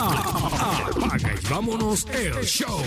Apaga y vámonos el show.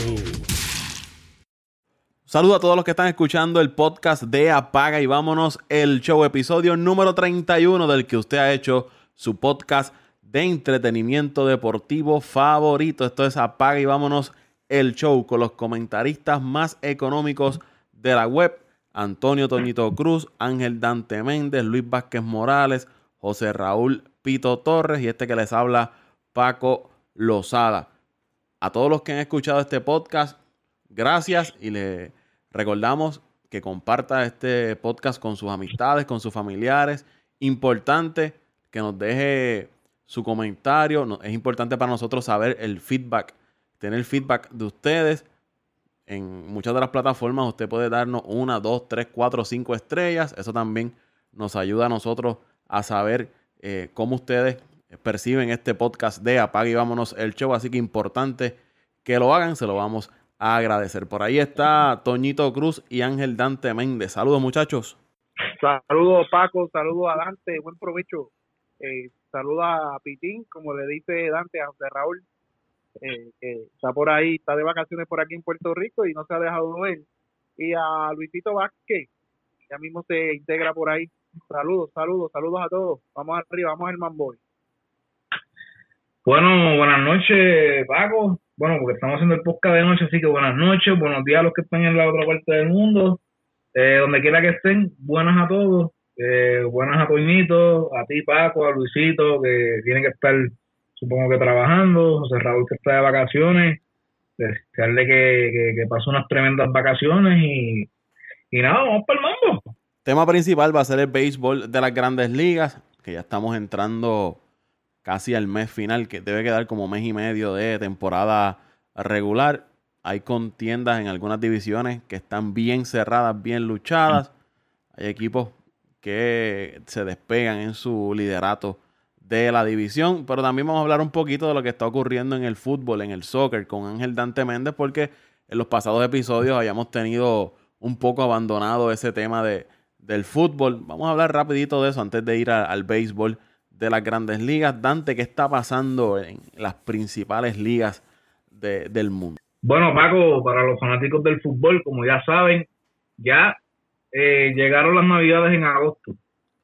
Saludos a todos los que están escuchando el podcast de Apaga y vámonos el show, episodio número 31 del que usted ha hecho su podcast de entretenimiento deportivo favorito. Esto es Apaga y vámonos el show con los comentaristas más económicos de la web. Antonio Toñito Cruz, Ángel Dante Méndez, Luis Vázquez Morales, José Raúl Pito Torres y este que les habla, Paco Lozada. A todos los que han escuchado este podcast, gracias y le recordamos que comparta este podcast con sus amistades, con sus familiares. Importante que nos deje su comentario. Es importante para nosotros saber el feedback, tener feedback de ustedes. En muchas de las plataformas usted puede darnos una, dos, tres, cuatro, cinco estrellas. Eso también nos ayuda a nosotros a saber eh, cómo ustedes perciben este podcast de Apague y Vámonos el Show. Así que importante que lo hagan, se lo vamos a agradecer. Por ahí está Toñito Cruz y Ángel Dante Méndez. Saludos muchachos. Saludos Paco, saludos a Dante, buen provecho. Eh, saludos a Pitín, como le dice Dante a José Raúl, eh, que está por ahí, está de vacaciones por aquí en Puerto Rico y no se ha dejado ver. Y a Luisito Vázquez, ya mismo se integra por ahí. Saludos, saludos, saludos a todos. Vamos arriba, vamos al Manboy. Bueno, buenas noches, Paco. Bueno, porque estamos haciendo el podcast de noche, así que buenas noches, buenos días a los que están en la otra parte del mundo. Eh, donde quiera que estén, buenas a todos. Eh, buenas a Toñito, a ti, Paco, a Luisito, que tiene que estar, supongo que trabajando, José Raúl, que está de vacaciones. Desearle que, que, que pase unas tremendas vacaciones y, y nada, vamos para el mambo. Tema principal va a ser el béisbol de las grandes ligas, que ya estamos entrando casi al mes final, que debe quedar como mes y medio de temporada regular. Hay contiendas en algunas divisiones que están bien cerradas, bien luchadas. Hay equipos que se despegan en su liderato de la división, pero también vamos a hablar un poquito de lo que está ocurriendo en el fútbol, en el soccer, con Ángel Dante Méndez, porque en los pasados episodios habíamos tenido un poco abandonado ese tema de, del fútbol. Vamos a hablar rapidito de eso antes de ir al béisbol de las grandes ligas. Dante, ¿qué está pasando en las principales ligas de, del mundo? Bueno, Paco, para los fanáticos del fútbol, como ya saben, ya eh, llegaron las navidades en agosto,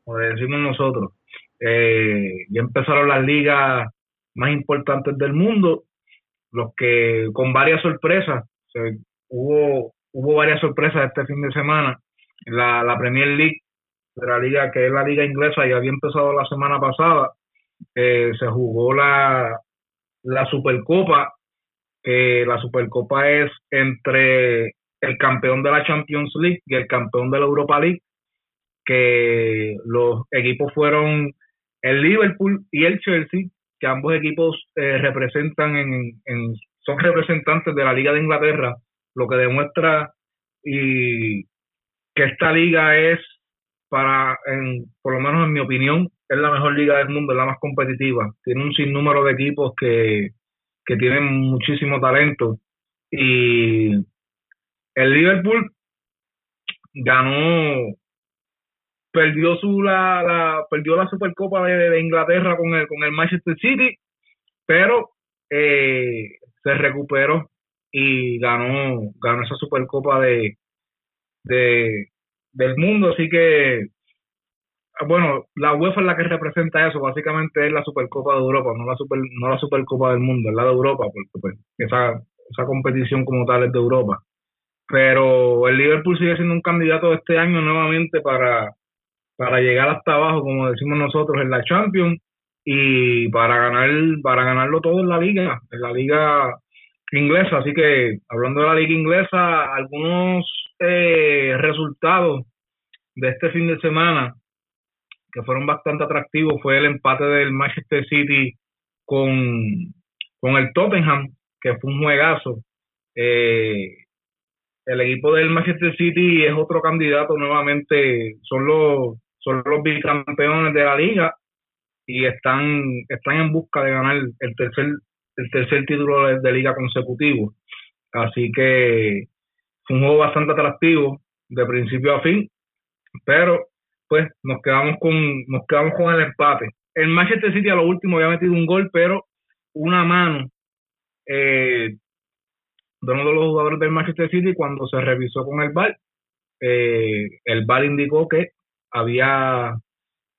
como decimos nosotros. Eh, ya empezaron las ligas más importantes del mundo, los que con varias sorpresas, hubo, varias sorpresas este fin de semana. La Premier League de la liga, que es la liga inglesa, ya había empezado la semana pasada. Se jugó la, la Supercopa, que la Supercopa es entre el campeón de la Champions League y el campeón de la Europa League, que los equipos fueron el Liverpool y el Chelsea, que ambos equipos eh, representan en, en, son representantes de la Liga de Inglaterra, lo que demuestra y que esta liga es para, en, por lo menos en mi opinión, es la mejor liga del mundo, es la más competitiva. Tiene un sinnúmero de equipos que, que tienen muchísimo talento. Y el Liverpool ganó, perdió su la, la perdió la Supercopa de, de, Inglaterra con el con el Manchester City, pero eh, se recuperó y ganó ganó esa Supercopa de, de del mundo, así que bueno, la UEFA es la que representa eso, básicamente es la Supercopa de Europa, no la super no la Supercopa del mundo, es la de Europa, porque pues, esa esa competición como tal es de Europa. Pero el Liverpool sigue siendo un candidato este año nuevamente para para llegar hasta abajo, como decimos nosotros, en la Champions y para ganar para ganarlo todo en la liga, en la liga inglesa. Así que hablando de la liga inglesa, algunos eh, resultados de este fin de semana que fueron bastante atractivos fue el empate del Manchester City con, con el Tottenham, que fue un juegazo. Eh, el equipo del Manchester City es otro candidato nuevamente, son los, son los bicampeones de la liga y están, están en busca de ganar el tercer, el tercer título de, de liga consecutivo. Así que fue un juego bastante atractivo de principio a fin, pero pues nos quedamos con nos quedamos con el empate. El Manchester City a lo último había metido un gol, pero una mano eh, de uno de los jugadores del Manchester City cuando se revisó con el VAR. Eh, el VAR indicó que había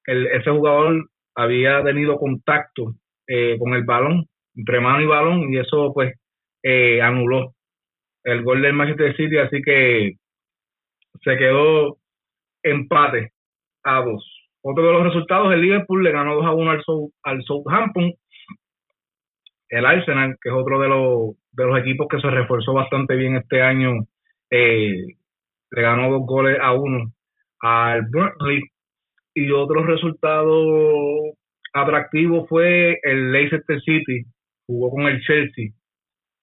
el, ese jugador había tenido contacto eh, con el balón, entre mano y balón, y eso pues eh, anuló el gol del Manchester City, así que se quedó empate a dos. Otro de los resultados, el Liverpool le ganó 2 a 1 al, al Southampton. El Arsenal, que es otro de los, de los equipos que se reforzó bastante bien este año, eh, le ganó dos goles a uno al Burnley. Y otro resultado atractivo fue el Leicester City, jugó con el Chelsea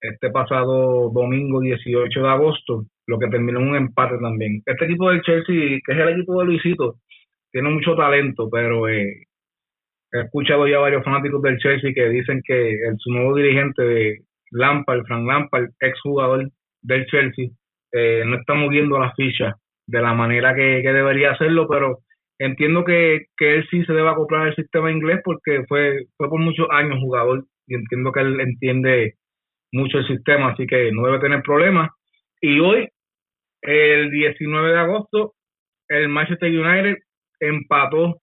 este pasado domingo 18 de agosto, lo que terminó en un empate también. Este equipo del Chelsea, que es el equipo de Luisito, tiene mucho talento, pero eh, he escuchado ya varios fanáticos del Chelsea que dicen que el, su nuevo dirigente de Lampard, Frank Lampard, exjugador del Chelsea, eh, no está moviendo la ficha de la manera que, debería hacerlo, pero entiendo que, que, él sí se debe acoplar al sistema inglés porque fue, fue por muchos años jugador y entiendo que él entiende mucho el sistema, así que no debe tener problemas. Y hoy, el 19 de agosto, el Manchester United empató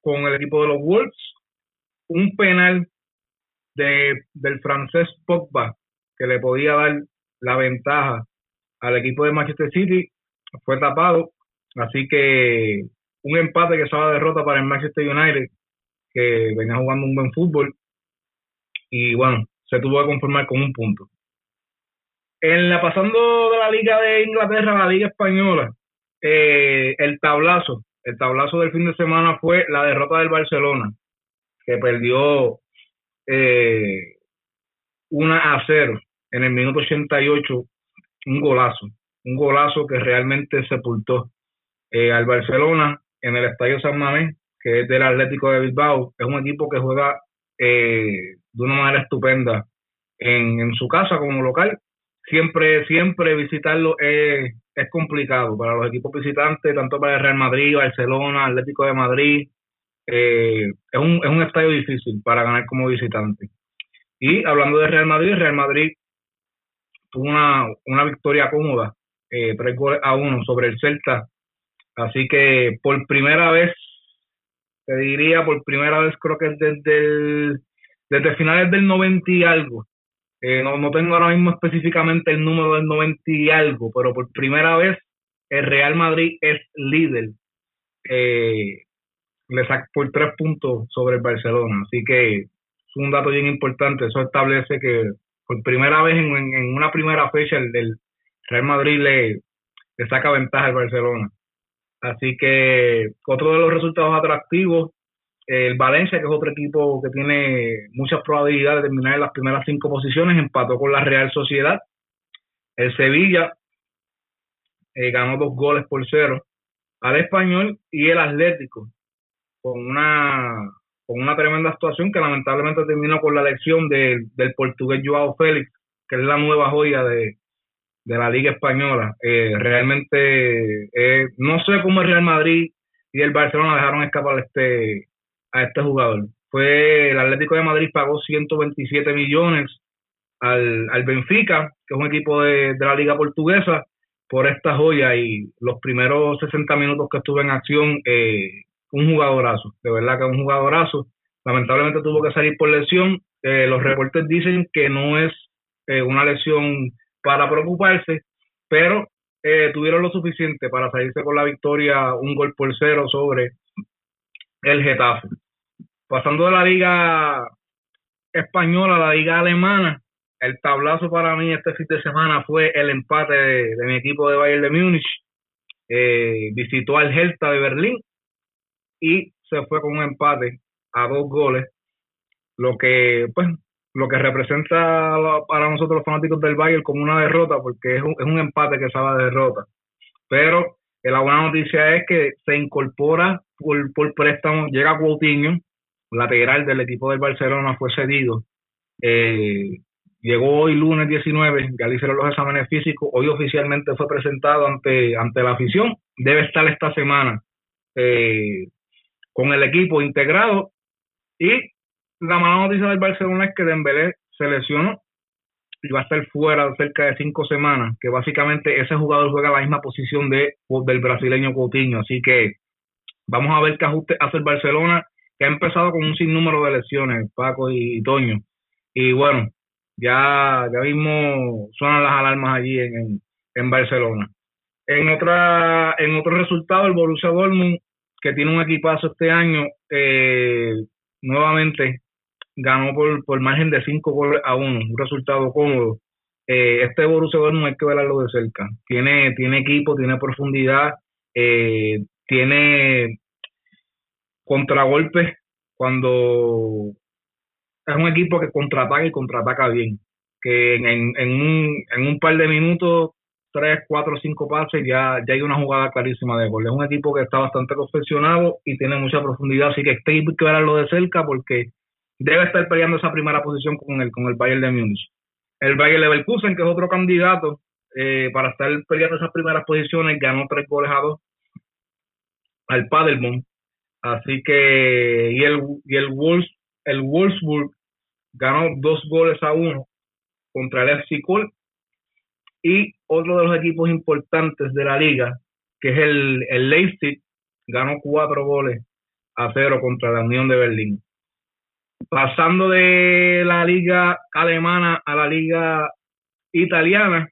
con el equipo de los Wolves. Un penal de, del francés Pogba que le podía dar la ventaja al equipo de Manchester City fue tapado. Así que un empate que estaba derrota para el Manchester United, que venía jugando un buen fútbol. Y bueno, se tuvo que conformar con un punto. En la pasando de la Liga de Inglaterra a la Liga Española, eh, el tablazo, el tablazo del fin de semana fue la derrota del Barcelona, que perdió eh, 1 a 0 en el minuto 88, un golazo, un golazo que realmente sepultó eh, al Barcelona en el Estadio San Mamés, que es del Atlético de Bilbao. Es un equipo que juega eh, de una manera estupenda en, en su casa como local. Siempre, siempre visitarlo es, es complicado para los equipos visitantes, tanto para el Real Madrid, Barcelona, Atlético de Madrid. Eh, es, un, es un estadio difícil para ganar como visitante. Y hablando de Real Madrid, Real Madrid tuvo una, una victoria cómoda, eh, tres goles a uno sobre el Celta. Así que por primera vez, te diría, por primera vez creo que desde el desde finales del 90 y algo. Eh, no, no tengo ahora mismo específicamente el número del 90 y algo, pero por primera vez el Real Madrid es líder. Eh, le saca por tres puntos sobre el Barcelona. Así que es un dato bien importante. Eso establece que por primera vez en, en, una primera fecha el, del Real Madrid le, le saca ventaja al Barcelona. Así que otro de los resultados atractivos el Valencia, que es otro equipo que tiene muchas probabilidades de terminar en las primeras cinco posiciones, empató con la Real Sociedad. El Sevilla eh, ganó dos goles por cero al español y el Atlético con una con una tremenda actuación que lamentablemente terminó con la elección del portugués Joao Félix, que es la nueva joya de, la Liga Española. Eh, realmente eh, no sé cómo el Real Madrid y el Barcelona dejaron escapar este a este jugador. Fue el Atlético de Madrid pagó 127 millones al, al Benfica, que es un equipo de, de, la liga portuguesa, por esta joya y los primeros 60 minutos que estuve en acción, eh, un jugadorazo, de verdad que un jugadorazo. Lamentablemente tuvo que salir por lesión. Eh, los reportes dicen que no es eh, una lesión para preocuparse, pero tuvieron lo suficiente para salirse con la victoria, un gol por cero sobre el Getafe. Pasando de la liga española a la liga alemana, el tablazo para mí este fin de semana fue el empate de, mi equipo de Bayern de Múnich. Eh, visitó al Hertha de Berlín y se fue con un empate a dos goles, lo que pues lo que representa para nosotros los fanáticos del Bayern como una derrota, porque es un, es un empate que sabe derrota. Pero la buena noticia es que se incorpora por, por préstamo, llega Coutinho, lateral del equipo del Barcelona, fue cedido. Eh, llegó hoy lunes 19, ya hicieron los exámenes físicos, hoy oficialmente fue presentado ante, ante la afición, debe estar esta semana eh, con el equipo integrado y la mala noticia del Barcelona es que Dembélé se lesionó y va a estar fuera cerca de cinco semanas, que básicamente ese jugador juega la misma posición de del brasileño Coutinho, así que vamos a ver qué ajuste hace el Barcelona, que ha empezado con un sinnúmero de lesiones, Paco y, Toño, y bueno, ya, ya mismo suenan las alarmas allí en, en, Barcelona. En otra, en otro resultado, el Borussia Dortmund, que tiene un equipazo este año, eh, nuevamente ganó por, por margen de 5 goles a 1, un resultado cómodo. Eh, este Borussia Dortmund hay que verlo de cerca. Tiene, tiene equipo, tiene profundidad, eh, tiene contragolpes cuando es un equipo que contraataca y contraataca bien. Que en, en, un, en un par de minutos, tres, cuatro, cinco pases, ya, ya hay una jugada clarísima de gol. Es un equipo que está bastante confeccionado y tiene mucha profundidad, así que hay que verlo de cerca porque debe estar peleando esa primera posición con el, con el Bayern de Múnich. El Bayern Leverkusen, que es otro candidato eh, para estar peleando esas primeras posiciones, ganó tres goles a dos al Paderborn. Así que, y el, y el, Wolves, el Wolfsburg ganó dos goles a uno contra el FC Köln. Y otro de los equipos importantes de la liga, que es el, el Leipzig, ganó cuatro goles a cero contra la Unión de Berlín. Pasando de la liga alemana a la liga italiana,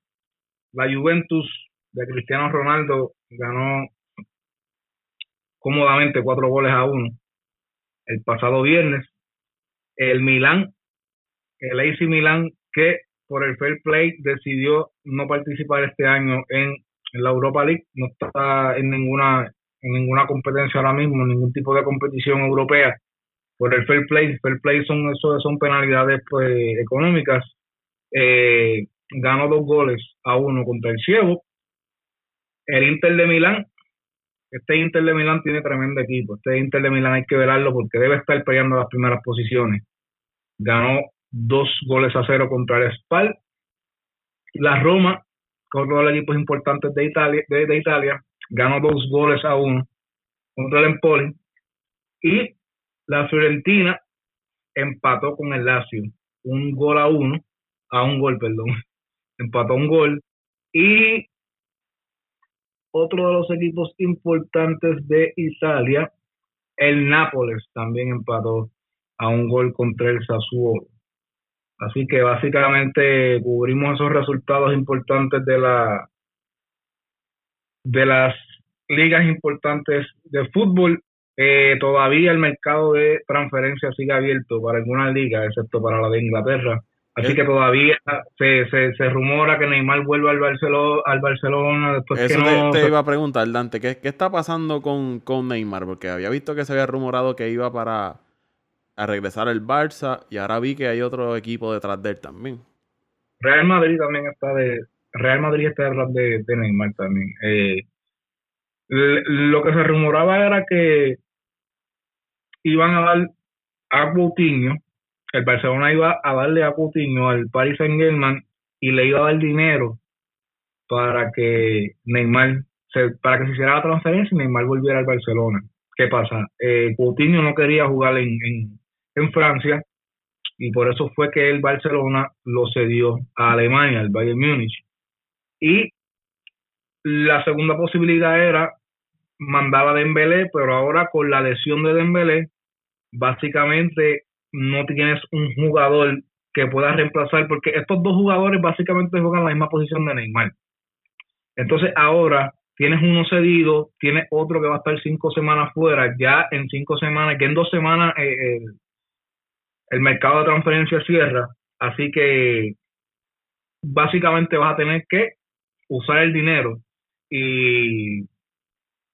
la Juventus de Cristiano Ronaldo ganó cómodamente cuatro goles a uno el pasado viernes. El Milán, el AC Milán, que por el fair play decidió no participar este año en, la Europa League, no está en ninguna en ninguna competencia ahora mismo, ningún tipo de competición europea por el fair play. Fair play son, eso son penalidades pues, económicas. Eh, ganó dos goles a uno contra el Ciego. El Inter de Milán, este Inter de Milán tiene tremendo equipo. Este Inter de Milán hay que verlo porque debe estar peleando las primeras posiciones. Ganó dos goles a cero contra el Spal. La Roma, con todos los equipos importantes de Italia, de Italia, ganó dos goles a uno contra el Empoli. Y la Fiorentina empató con el Lazio, un gol a uno, a un gol, perdón, empató un gol. Y otro de los equipos importantes de Italia, el Nápoles, también empató a un gol contra el Sassuolo. Así que básicamente cubrimos esos resultados importantes de la de las ligas importantes de fútbol eh, todavía el mercado de transferencias sigue abierto para algunas ligas, excepto para la de Inglaterra. Así eh. que todavía se, se, rumora que Neymar vuelva al Barcelona. Al Barcelona después Eso te, iba a preguntar, Dante, ¿qué, ¿qué, está pasando con, con Neymar? Porque había visto que se había rumorado que iba para a regresar al Barça y ahora vi que hay otro equipo detrás de él también. Real Madrid también está de Real Madrid está detrás de, de Neymar también. Eh, lo que se rumoraba era que iban a dar a Coutinho, el Barcelona iba a darle a Coutinho al Paris Saint Germain y le iba a dar dinero para que Neymar se, para que se hiciera la transferencia y Neymar volviera al Barcelona. ¿Qué pasa? Eh, Coutinho no quería jugar en, en, en Francia y por eso fue que el Barcelona lo cedió a Alemania, al Bayern Múnich. Y la segunda posibilidad era mandaba a Dembélé, pero ahora con la lesión de Dembélé básicamente no tienes un jugador que pueda reemplazar, porque estos dos jugadores básicamente juegan la misma posición de Neymar. Entonces ahora tienes uno cedido, tienes otro que va a estar cinco semanas fuera, ya en cinco semanas, que en dos semanas eh, el mercado de transferencia cierra, así que básicamente vas a tener que usar el dinero y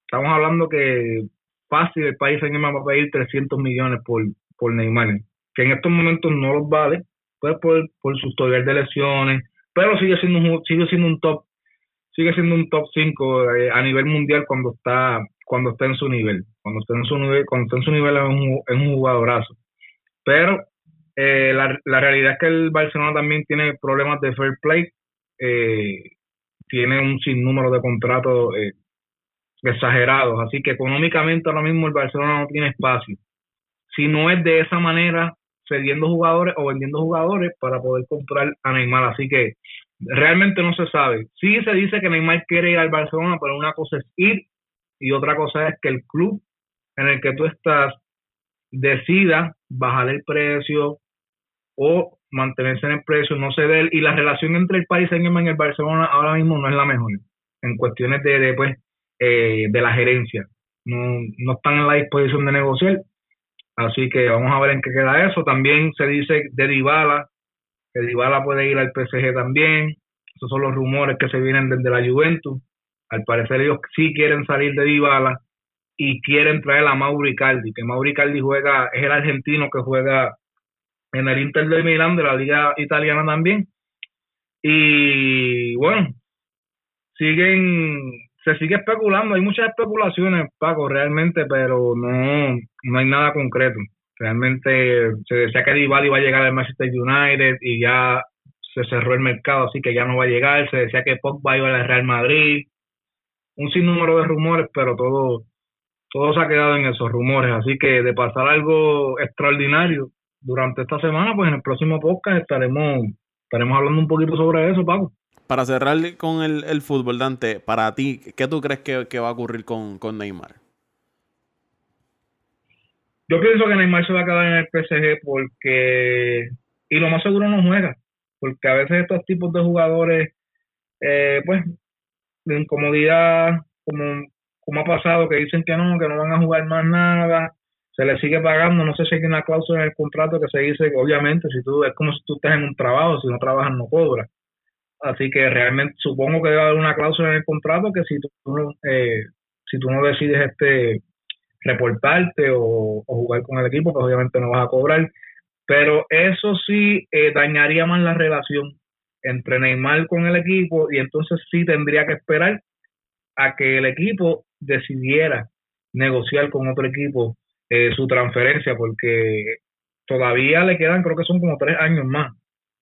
estamos hablando que fácil el país se va a pedir 300 millones por, por Neymar, que en estos momentos no los vale, pues por, por su historial de lesiones, pero sigue siendo un, sigue siendo un top sigue siendo un top 5 eh, a nivel mundial cuando está cuando está en su nivel cuando está en su nivel cuando está en su nivel es un, un jugadorazo. Pero eh, la, la, realidad es que el Barcelona también tiene problemas de fair play eh, tiene un sinnúmero de contratos eh, exagerados. Así que económicamente ahora mismo el Barcelona no tiene espacio. Si no es de esa manera, cediendo jugadores o vendiendo jugadores para poder comprar a Neymar. Así que realmente no se sabe. Sí se dice que Neymar quiere ir al Barcelona, pero una cosa es ir y otra cosa es que el club en el que tú estás decida bajar el precio o mantenerse en el precio, no ceder. Y la relación entre el país y el Barcelona ahora mismo no es la mejor en cuestiones de, de, pues, eh, de la gerencia. No, no están en la disposición de negociar. Así que vamos a ver en qué queda eso. También se dice de Dybala, que Dybala puede ir al PSG también. Esos son los rumores que se vienen desde la Juventus. Al parecer ellos sí quieren salir de Dybala y quieren traer a Mauri Caldi, que Mauri Caldi juega, es el argentino que juega en el Inter de Milán de la liga italiana también. Y bueno, siguen, se sigue especulando, hay muchas especulaciones, Paco, realmente, pero no, no hay nada concreto. Realmente se decía que Dybala iba a llegar al Manchester United y ya se cerró el mercado, así que ya no va a llegar. Se decía que Pogba iba al Real Madrid. Un sinnúmero de rumores, pero todo, todo se ha quedado en esos rumores. Así que de pasar algo extraordinario durante esta semana, pues en el próximo podcast estaremos, estaremos hablando un poquito sobre eso, Paco para cerrar con el, fútbol, Dante, para ti, ¿qué tú crees que, va a ocurrir con, Neymar? Yo pienso que Neymar se va a quedar en el PSG porque, y lo más seguro no juega, porque a veces estos tipos de jugadores, eh, pues, de incomodidad, como, como ha pasado, que dicen que no, que no van a jugar más nada, se les sigue pagando, no sé si hay una cláusula en el contrato que se dice obviamente si tú es como si tú estás en un trabajo, si no trabajas no cobras. Así que realmente supongo que debe haber una cláusula en el contrato que si tú, eh, si tú no decides este reportarte o, jugar con el equipo, pues obviamente no vas a cobrar. Pero eso sí eh, dañaría más la relación entre Neymar con el equipo y entonces sí tendría que esperar a que el equipo decidiera negociar con otro equipo eh, su transferencia porque todavía le quedan creo que son como tres años más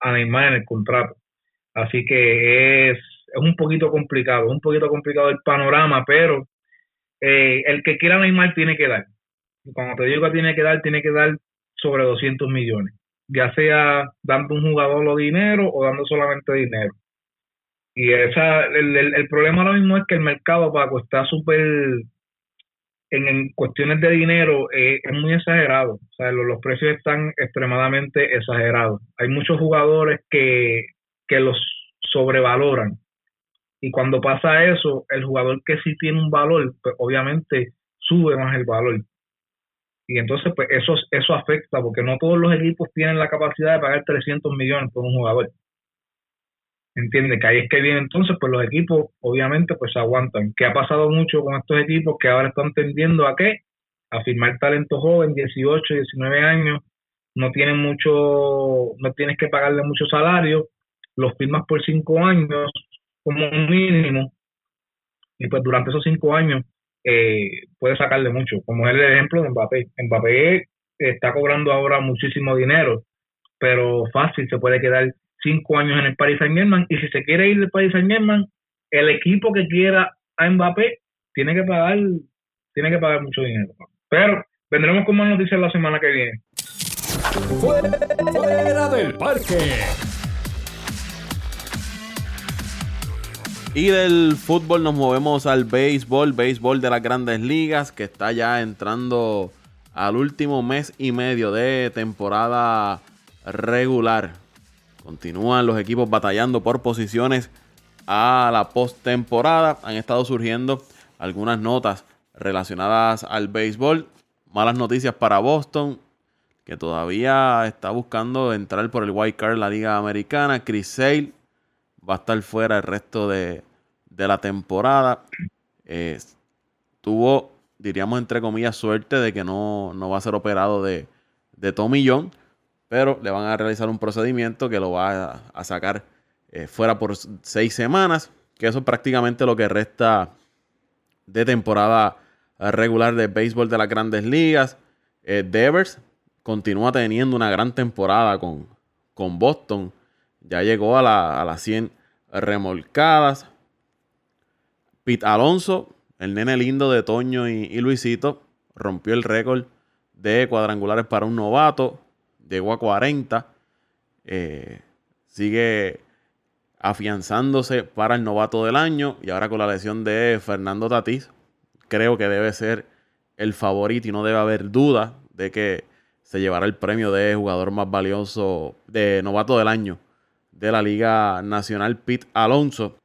a Neymar en el contrato. Así que es, es un poquito complicado, un poquito complicado el panorama, pero eh, el que quiera Neymar tiene que dar. Cuando te digo que tiene que dar, tiene que dar sobre 200 millones, ya sea dando un jugador o dinero o dando solamente dinero. Y esa, el, el, problema ahora mismo es que el mercado, Paco, está súper, en, cuestiones de dinero, eh, es muy exagerado. O sea, los, los precios están extremadamente exagerados. Hay muchos jugadores que que los sobrevaloran. Y cuando pasa eso, el jugador que sí tiene un valor, pues obviamente sube más el valor. Y entonces, pues eso, eso afecta, porque no todos los equipos tienen la capacidad de pagar 300 millones por un jugador. Entiende que ahí es que viene entonces, pues los equipos obviamente pues aguantan. ¿Qué ha pasado mucho con estos equipos que ahora están tendiendo a qué? A firmar talento joven, 18, 19 años, no tienen mucho, no tienes que pagarle mucho salario, los firmas por cinco años como mínimo y pues durante esos cinco años eh, puede sacarle mucho, como es el ejemplo de Mbappé. Mbappé está cobrando ahora muchísimo dinero, pero fácil se puede quedar cinco años en el Paris Saint Germain y si se quiere ir del Paris Saint Germain, el equipo que quiera a Mbappé tiene que pagar, tiene que pagar mucho dinero. Pero vendremos con más noticias la semana que viene. Fuera del parque. Y del fútbol nos movemos al béisbol, béisbol de las grandes ligas, que está ya entrando al último mes y medio de temporada regular. Continúan los equipos batallando por posiciones a la postemporada. Han estado surgiendo algunas notas relacionadas al béisbol. Malas noticias para Boston, que todavía está buscando entrar por el White card en la Liga Americana. Chris Sale va a estar fuera el resto de, de la temporada. Eh, tuvo, diríamos entre comillas, suerte de que no, va a ser operado de, de Tommy John, pero le van a realizar un procedimiento que lo va a, sacar eh, fuera por seis semanas, que eso es prácticamente lo que resta de temporada regular de béisbol de las grandes ligas. Eh, Devers continúa teniendo una gran temporada con, con Boston. Ya llegó a, la, a las 100 remolcadas. Pete Alonso, el nene lindo de Toño y, Luisito, rompió el récord de cuadrangulares para un novato llegó a 40. Eh, sigue afianzándose para el novato del año y ahora con la lesión de Fernando Tatís, creo que debe ser el favorito y no debe haber duda de que se llevará el premio de jugador más valioso de novato del año de la Liga Nacional Pete Alonso.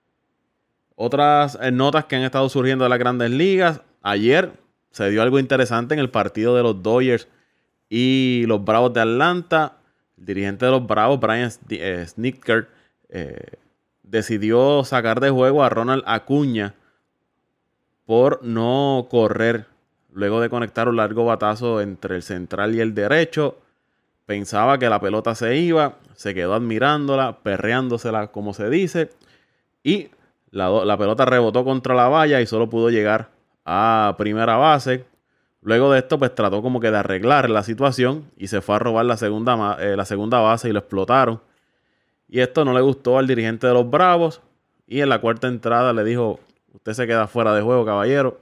Otras eh, notas que han estado surgiendo de las grandes ligas. Ayer se dio algo interesante en el partido de los Dodgers y los Bravos de Atlanta. El dirigente de los Bravos, Brian eh, Snitker, eh, decidió sacar de juego a Ronald Acuña por no correr luego de conectar un largo batazo entre el central y el derecho. Pensaba que la pelota se iba, se quedó admirándola, perreándosela como se dice, y la, pelota rebotó contra la valla y solo pudo llegar a primera base. Luego de esto, pues trató como que de arreglar la situación y se fue a robar la segunda, eh, la segunda base y lo explotaron. Y esto no le gustó al dirigente de los Bravos. Y en la cuarta entrada le dijo, usted se queda fuera de juego, caballero.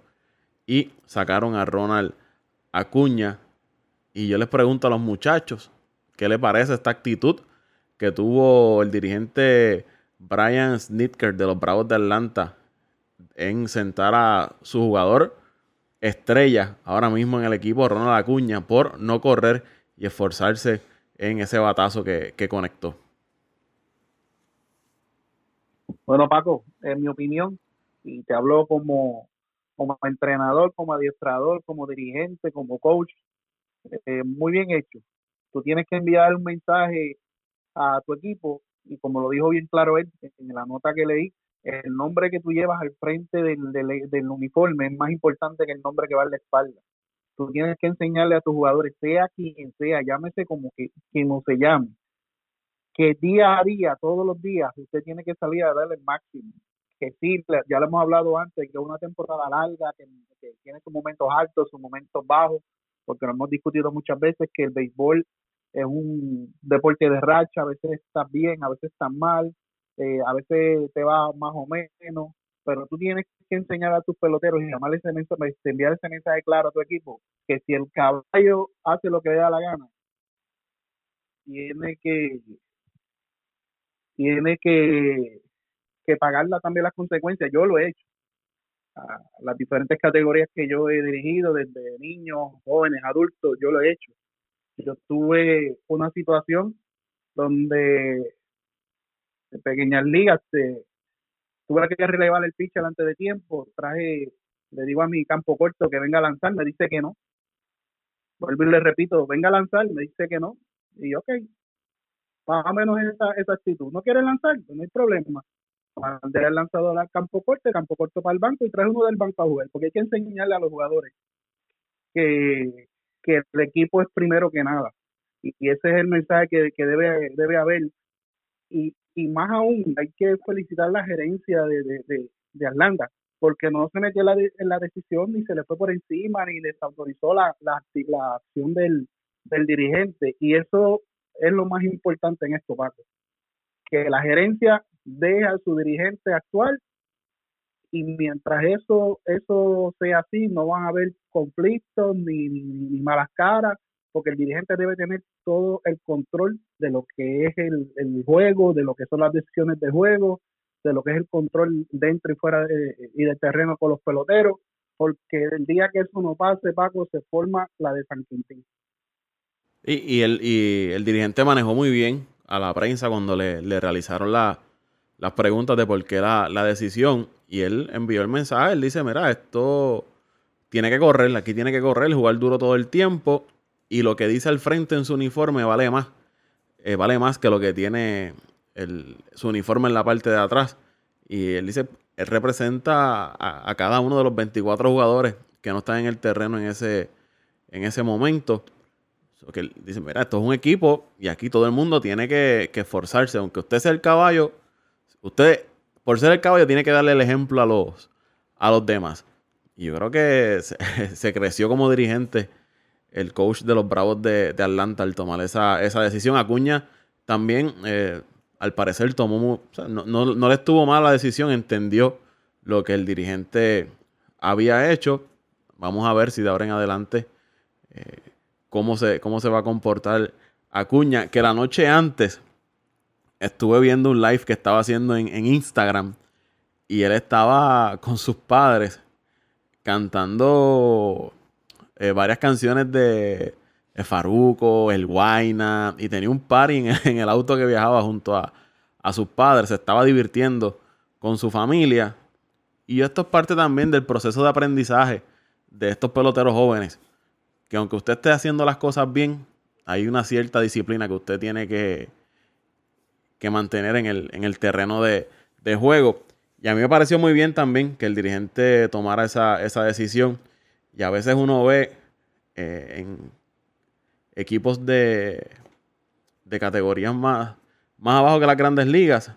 Y sacaron a Ronald Acuña. Y yo les pregunto a los muchachos, ¿qué le parece esta actitud que tuvo el dirigente Brian Snitker de los Bravos de Atlanta en sentar a su jugador estrella ahora mismo en el equipo, Ronald Acuña, por no correr y esforzarse en ese batazo que conectó? Bueno, Paco, en mi opinión, y te hablo como, como entrenador, como adiestrador, como dirigente, como coach, eh, muy bien hecho. Tú tienes que enviar un mensaje a tu equipo y como lo dijo bien claro él en la nota que leí, el nombre que tú llevas al frente del, del, uniforme es más importante que el nombre que va en la espalda. Tú tienes que enseñarle a tus jugadores, sea quien sea, llámese como que quien no se llame, que día a día, todos los días, usted tiene que salir a darle el máximo. Que sí, ya lo hemos hablado antes, que una temporada larga, que, tiene sus momentos altos, sus momentos bajos, porque lo hemos discutido muchas veces que el béisbol es un deporte de racha, a veces estás bien, a veces estás mal, eh, a veces te va más o menos, pero tú tienes que enseñar a tus peloteros y llamarle ese mensaje, enviar ese mensaje claro a tu equipo, que si el caballo hace lo que le da la gana, tiene que tiene que, que pagarla también las consecuencias. Yo lo he hecho. Las diferentes categorías que yo he dirigido, desde niños, jóvenes, adultos, yo lo he hecho. Yo tuve una situación donde en pequeñas ligas tuve que relevar el pitch antes de tiempo, traje, le digo a mi campo corto que venga a lanzar, me dice que no. Vuelvo y le repito, venga a lanzar, me dice que no. Y ok, más o menos esa, esa actitud. ¿No quiere lanzar? Pues no hay problema. Mandé el lanzador al campo corto, campo corto para el banco y trae uno del banco a jugar, porque hay que enseñarle a los jugadores que, que el equipo es primero que nada. Y, ese es el mensaje que, que debe, debe haber. Y, y más aún, hay que felicitar la gerencia de, de, de, Atlanta, porque no se metió la, en la decisión ni se le fue por encima ni desautorizó la, la, la acción del, del dirigente. Y eso es lo más importante en esto, Paco. Que la gerencia deja a su dirigente actual y mientras eso eso sea así, no van a haber conflictos ni, ni, malas caras, porque el dirigente debe tener todo el control de lo que es el, el, juego, de lo que son las decisiones de juego, de lo que es el control dentro y fuera y del terreno con los peloteros, porque el día que eso no pase, Paco, se forma la de San Quintín. Y, y, el, y el dirigente manejó muy bien a la prensa cuando le, le realizaron la, las preguntas de por qué la, la, decisión. Y él envió el mensaje. Él dice: Mira, esto tiene que correr, aquí tiene que correr, jugar duro todo el tiempo. Y lo que dice al frente en su uniforme vale más. Eh, vale más que lo que tiene el, su uniforme en la parte de atrás. Y él dice: Él representa a, cada uno de los 24 jugadores que no están en el terreno en ese, en ese momento que dicen, mira, esto es un equipo y aquí todo el mundo tiene que, esforzarse. Aunque usted sea el caballo, usted, por ser el caballo, tiene que darle el ejemplo a los, a los demás. Y yo creo que se, creció como dirigente el coach de los Bravos de, Atlanta al tomar esa, esa decisión. Acuña también, eh, al parecer, tomó, no, no, le estuvo mal la decisión, entendió lo que el dirigente había hecho. Vamos a ver si de ahora en adelante eh, cómo se, cómo se va a comportar Acuña, que la noche antes estuve viendo un live que estaba haciendo en, Instagram y él estaba con sus padres cantando eh, varias canciones de, Faruco, El Guaina, y tenía un party en, el auto que viajaba junto a, a sus padres, se estaba divirtiendo con su familia. Y esto es parte también del proceso de aprendizaje de estos peloteros jóvenes. Que aunque usted esté haciendo las cosas bien, hay una cierta disciplina que usted tiene que, que mantener en el, terreno de, juego. Y a mí me pareció muy bien también que el dirigente tomara esa, decisión. Y a veces uno ve eh, en equipos de, de categorías más, más abajo que las grandes ligas,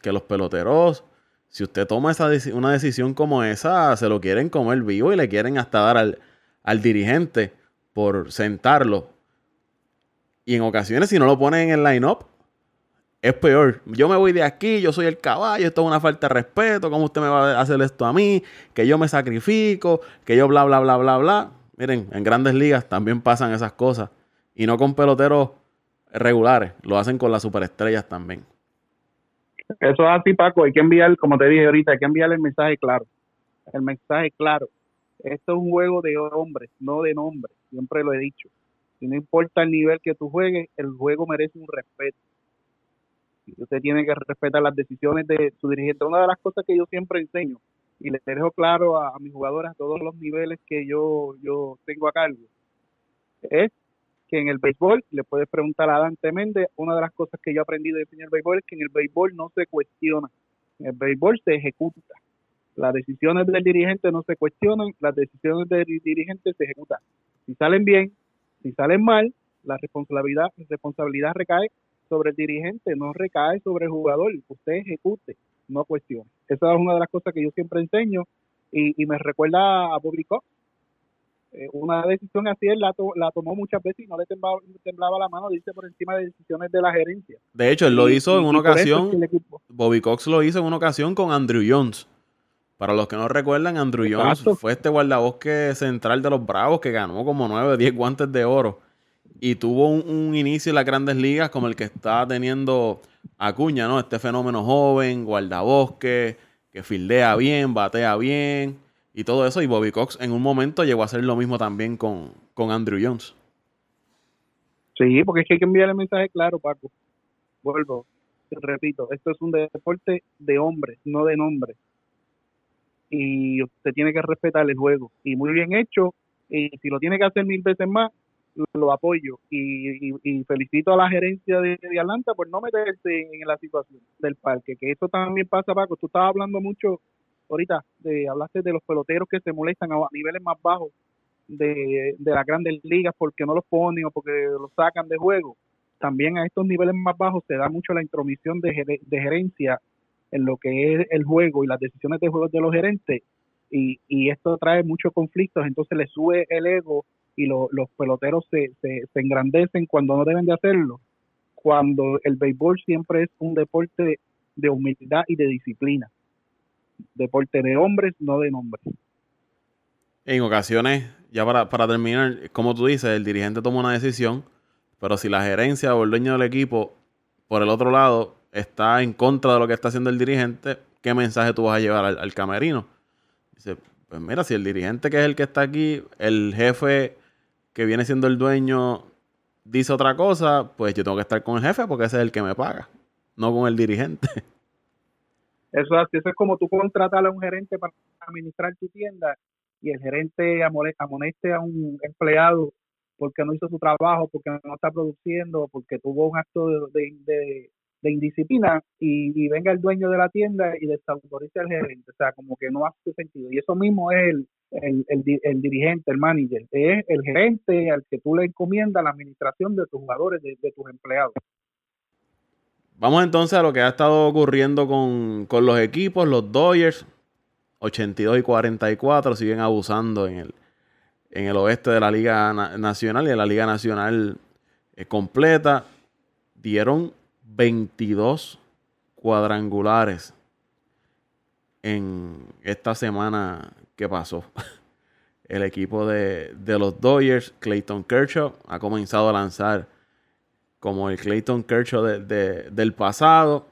que los peloteros, si usted toma esa, una decisión como esa, se lo quieren comer vivo y le quieren hasta dar al, al dirigente por sentarlo. Y en ocasiones, si no lo ponen en el line-up, es peor. Yo me voy de aquí, yo soy el caballo, esto es una falta de respeto, ¿cómo usted me va a hacer esto a mí? Que yo me sacrifico, que yo bla, bla, bla, bla, bla. Miren, en grandes ligas también pasan esas cosas. Y no con peloteros regulares, lo hacen con las superestrellas también. Eso es así, Paco. Hay que enviar, como te dije ahorita, hay que enviar el mensaje claro. El mensaje claro. Esto es un juego de hombres, no de nombres. Siempre lo he dicho. Y no importa el nivel que tú juegues, el juego merece un respeto. Usted tiene que respetar las decisiones de su dirigente. Una de las cosas que yo siempre enseño, y les dejo claro a, mis jugadores a todos los niveles que yo, yo tengo a cargo, es que en el béisbol, le puedes preguntar a Dante Méndez, una de las cosas que yo aprendí de enseñar el béisbol es que en el béisbol no se cuestiona, en el béisbol se ejecuta. Las decisiones del dirigente no se cuestionan, las decisiones del dirigente se ejecutan. Si salen bien, si salen mal, la responsabilidad, responsabilidad recae sobre el dirigente, no recae sobre el jugador. Usted ejecute, no cuestione. Esa es una de las cosas que yo siempre enseño y, me recuerda a Bobby Cox, eh, una decisión así él la, la, tomó muchas veces y no le temblaba, la mano, dice, por encima de decisiones de la gerencia. De hecho, él lo hizo en una ocasión, Bobby Cox lo hizo en una ocasión con Andrew Jones. Para los que no recuerdan, Andrew Jones fue este guardabosque central de los Bravos que ganó como 9 o 10 guantes de oro. Y tuvo un, inicio en las grandes ligas como el que está teniendo Acuña, ¿no? Este fenómeno joven, guardabosque, que fildea bien, batea bien y todo eso. Y Bobby Cox en un momento llegó a hacer lo mismo también con, con Andrew Jones. Sí, porque es que hay que enviar el mensaje claro, Paco. Vuelvo, repito, esto es un deporte de hombres, no de nombres. Y usted tiene que respetar el juego. Y muy bien hecho. Y si lo tiene que hacer mil veces más, lo apoyo. Y, felicito a la gerencia de, de, Atlanta por no meterse en, la situación del parque. Que eso también pasa, Paco. Tú estabas hablando mucho ahorita de, hablaste de los peloteros que se molestan a, niveles más bajos de, de las grandes ligas porque no los ponen o porque los sacan de juego. También a estos niveles más bajos se da mucho la intromisión de, gerencia en lo que es el juego y las decisiones de juego de los gerentes y, y esto trae muchos conflictos, entonces le sube el ego y los peloteros se, se, se engrandecen cuando no deben de hacerlo, cuando el béisbol siempre es un deporte de humildad y de disciplina deporte de hombres, no de nombres. En ocasiones, ya para, terminar, como tú dices, el dirigente toma una decisión, pero si la gerencia o el dueño del equipo, por el otro lado, está en contra de lo que está haciendo el dirigente, ¿qué mensaje tú vas a llevar al, camerino? Dice, pues mira, si el dirigente que es el que está aquí, el jefe que viene siendo el dueño, dice otra cosa, pues yo tengo que estar con el jefe porque ese es el que me paga, no con el dirigente. Eso, eso es como tú contratar a un gerente para administrar tu tienda y el gerente amoneste a un empleado porque no hizo su trabajo, porque no está produciendo, porque tuvo un acto de, indisciplina y, venga el dueño de la tienda y desautorice al gerente. O sea, como que no hace sentido. Y eso mismo es el, el, el, dirigente, el manager. Es el gerente al que tú le encomiendas la administración de tus jugadores, de tus empleados. Vamos entonces a lo que ha estado ocurriendo con, los equipos. Los Dodgers, 82 y 44, siguen abusando en el, en el oeste de la Liga Nacional y en la Liga Nacional eh, completa. Dieron 22 cuadrangulares en esta semana que pasó. El equipo de, de los Dodgers, Clayton Kershaw, ha comenzado a lanzar como el Clayton Kershaw del pasado.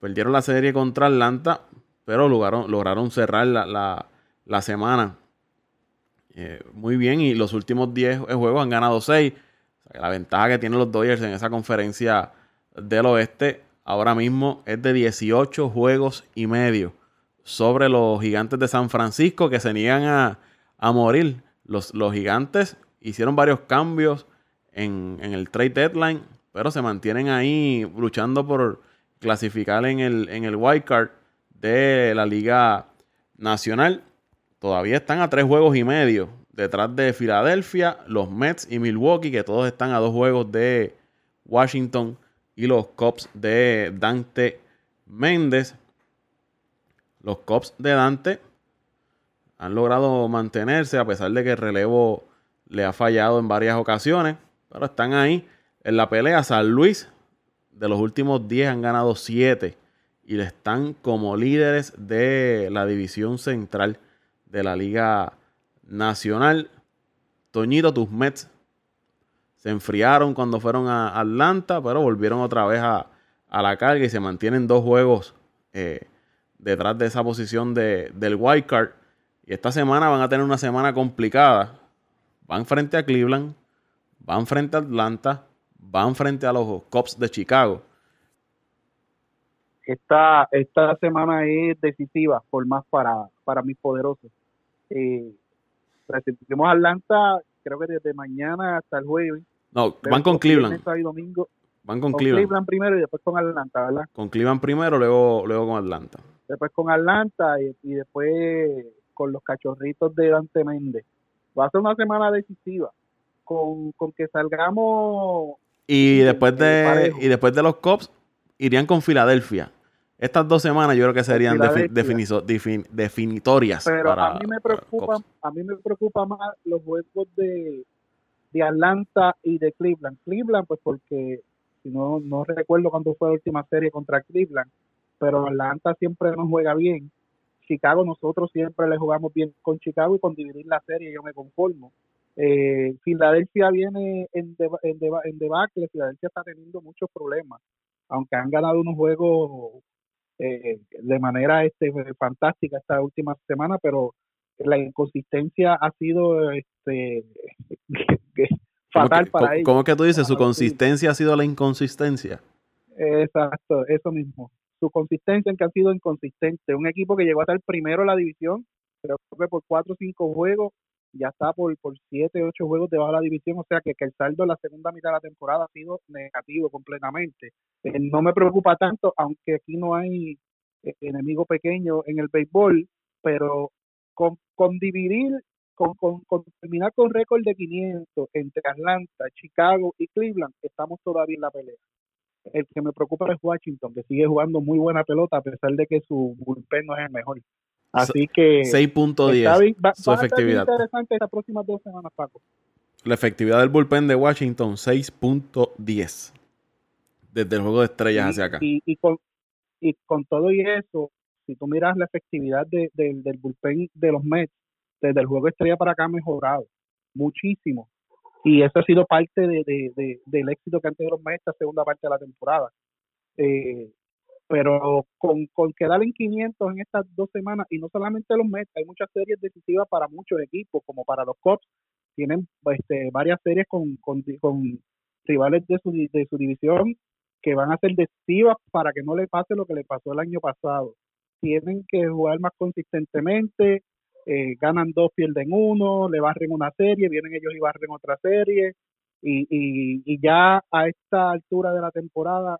Perdieron la serie contra Atlanta, pero lograron, cerrar la, semana eh, muy bien. Y los últimos 10 juegos han ganado 6. la ventaja que tienen los Dodgers en esa conferencia del oeste ahora mismo es de 18 juegos y medio sobre los gigantes de San Francisco que se niegan a, morir. Los, los, gigantes hicieron varios cambios en, el trade deadline, pero se mantienen ahí luchando por clasificar en el, en el wild card de la Liga Nacional. Todavía están a tres juegos y medio detrás de Filadelfia, los Mets y Milwaukee, que todos están a dos juegos de Washington y los Cubs de Dante Méndez. Los Cubs de Dante han logrado mantenerse a pesar de que el relevo le ha fallado en varias ocasiones, pero están ahí en la pelea. San Luis de los últimos 10 han ganado 7 y están como líderes de la división central de la Liga Nacional. Toñito, tus Mets se enfriaron cuando fueron a Atlanta, pero volvieron otra vez a, la carga y se mantienen dos juegos eh, detrás de esa posición de, del wild card. Y esta semana van a tener una semana complicada. Van frente a Cleveland, van frente a Atlanta, van frente a los Cubs de Chicago. Esta, esta semana es decisiva, por más para, para mis poderosos. Eh, a Atlanta, creo que desde mañana hasta el jueves. No, van con Cleveland. domingo, van con, Cleveland. primero y después con Atlanta, ¿verdad? Con Cleveland primero, luego, luego con Atlanta. Después con Atlanta y, después con los cachorritos de Dante Méndez. Va a ser una semana decisiva. Con, que salgamos. Y después de, y después de los Cops, irían con Filadelfia. Estas dos semanas yo creo que serían definitorias. Pero a mí me preocupa, a mí me preocupa más los juegos de de Atlanta y de Cleveland. Cleveland, pues porque, si no, no recuerdo cuándo fue la última serie contra Cleveland, pero Atlanta siempre nos juega bien. Chicago, nosotros siempre le jugamos bien con Chicago y con dividir la serie yo me conformo. Eh, Filadelfia viene en, en, en debacle, Filadelfia está teniendo muchos problemas, aunque han ganado unos juegos eh, de manera este, fantástica esta última semana, pero la inconsistencia ha sido este, fatal para ellos. ¿Cómo es que tú dices? ¿Su consistencia ha sido la inconsistencia? Exacto, eso mismo. Su consistencia en que ha sido inconsistente. Un equipo que llegó a estar primero en la división, creo que por cuatro o cinco juegos, ya está por, por siete o ocho juegos debajo de la división, o sea que, que, el saldo en la segunda mitad de la temporada ha sido negativo completamente. Eh, no me preocupa tanto, aunque aquí no hay eh, enemigo pequeño en el béisbol, pero con, con dividir con, con, terminar con récord de 500 entre Atlanta, Chicago y Cleveland, estamos todavía en la pelea. El que me preocupa es Washington, que sigue jugando muy buena pelota a pesar de que su bullpen no es el mejor. Así que 6.10 su efectividad. interesante estas próximas dos semanas, Paco. La efectividad del bullpen de Washington 6.10 desde el juego de estrellas hacia acá. Y, y, con, y con todo y eso, si tú miras la efectividad de, del bullpen de los Mets, desde el juego estrella para acá ha mejorado muchísimo. Y eso ha sido parte de, del éxito que han tenido los esta segunda parte de la temporada. Eh, pero con, con quedar en 500 en estas dos semanas, y no solamente los Mets, hay muchas series decisivas para muchos equipos, como para los Cubs, tienen este, varias series con, con, con rivales de su, de su división que van a ser decisivas para que no le pase lo que le pasó el año pasado. Tienen que jugar más consistentemente, eh, ganan dos, pierden uno, le barren una serie, vienen ellos y barren otra serie, y, y, ya a esta altura de la temporada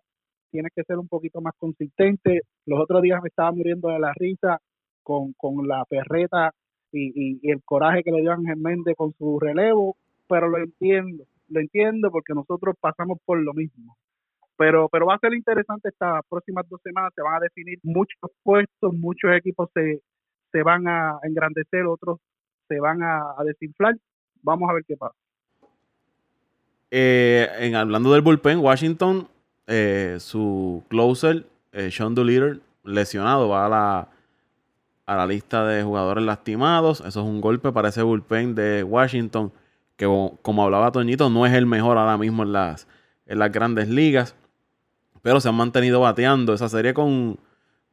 tienes que ser un poquito más consistente. Los otros días me estaba muriendo de la risa con, con la perreta y, y, el coraje que le dio Ángel Méndez con su relevo, pero lo entiendo, lo entiendo porque nosotros pasamos por lo mismo. Pero, pero va a ser interesante estas próximas dos semanas, se van a definir muchos puestos, muchos equipos se, se van a engrandecer, otros se van a, desinflar. Vamos a ver qué pasa. Eh, en, hablando del bullpen, Washington, eh, su closer, eh, Sean Doolittle, lesionado, va a la, a la lista de jugadores lastimados. Eso es un golpe para ese bullpen de Washington, que como hablaba Toñito, no es el mejor ahora mismo en las, en las grandes ligas. Pero se han mantenido bateando. Esa serie con,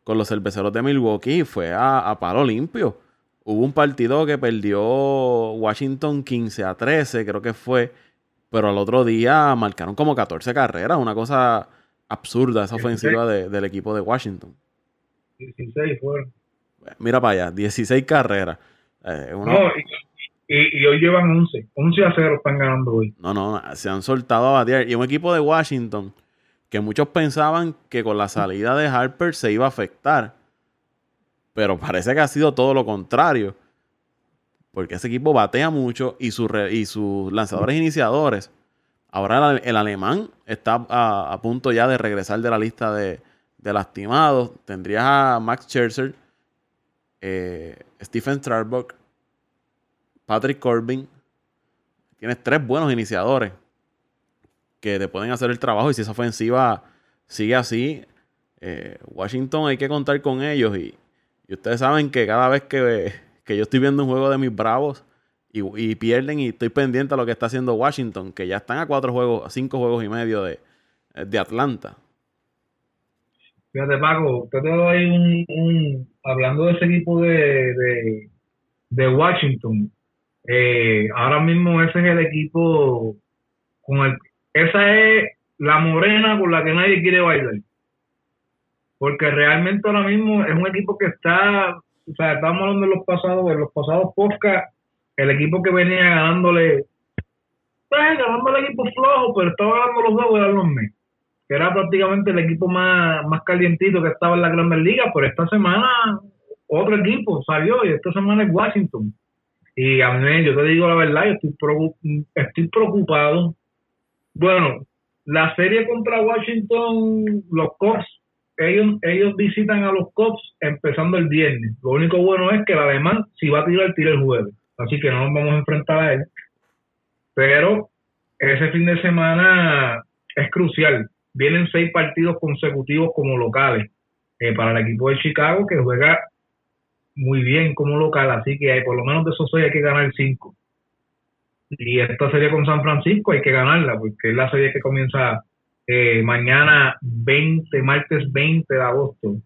con los cerveceros de Milwaukee fue a, a palo limpio. Hubo un partido que perdió Washington 15 a 13, creo que fue. Pero al otro día marcaron como 14 carreras. Una cosa absurda esa ofensiva de- del equipo de Washington. 16 fueron. Mira para allá, 16 carreras. Eh, uno- No, y, y- y hoy llevan 11. 11 a 0 están ganando hoy. No, no, se han soltado a batear. Y un equipo de Washington que muchos pensaban que con la salida de Harper se iba a afectar. Pero parece que ha sido todo lo contrario. Porque ese equipo batea mucho y, y sus lanzadores iniciadores. Ahora el, alemán está a, a punto ya de regresar de la lista de, de lastimados. Tendrías a Max Scherzer, eh, Stephen Strasburg, Patrick Corbin. Tienes tres buenos iniciadores que te pueden hacer el trabajo. Y si esa ofensiva sigue así, eh, Washington hay que contar con ellos. Y, y ustedes saben que cada vez que, que yo estoy viendo un juego de mis bravos y, y pierden y estoy pendiente a lo que está haciendo Washington, que ya están a cuatro juegos, a cinco juegos y medio de, de Atlanta. Fíjate, Paco, te doy un, un- Hablando de ese equipo de, de, de Washington, eh, ahora mismo ese es el equipo con el. Esa es la morena con la que nadie quiere bailar. Porque realmente ahora mismo es un equipo que está. O sea, estamos hablando de los pasados, de los pasados podcast, el equipo que venía ganándole. Pues, ganando el equipo flojo, pero estaba ganando los juegos, eran los Mets que era prácticamente el equipo más, más calientito que estaba en la Grandes Ligas, pero esta semana otro equipo salió y esta semana es Washington. Y a mí, yo te digo la verdad, yo estoy, estoy preocupado. Bueno, la serie contra Washington, los Cubs, ellos, ellos visitan a los Cubs empezando el viernes. Lo único bueno es que el alemán, si va a tirar, tira el jueves. Así que no nos vamos a enfrentar a él. Pero ese fin de semana es crucial. Vienen seis partidos consecutivos como locales eh, para el equipo de Chicago que juega muy bien como local, así que hay, por lo menos de esos seis hay que ganar cinco. Y esta serie con San Francisco hay que ganarla porque es la serie que comienza eh, mañana 20, martes 20 de agosto.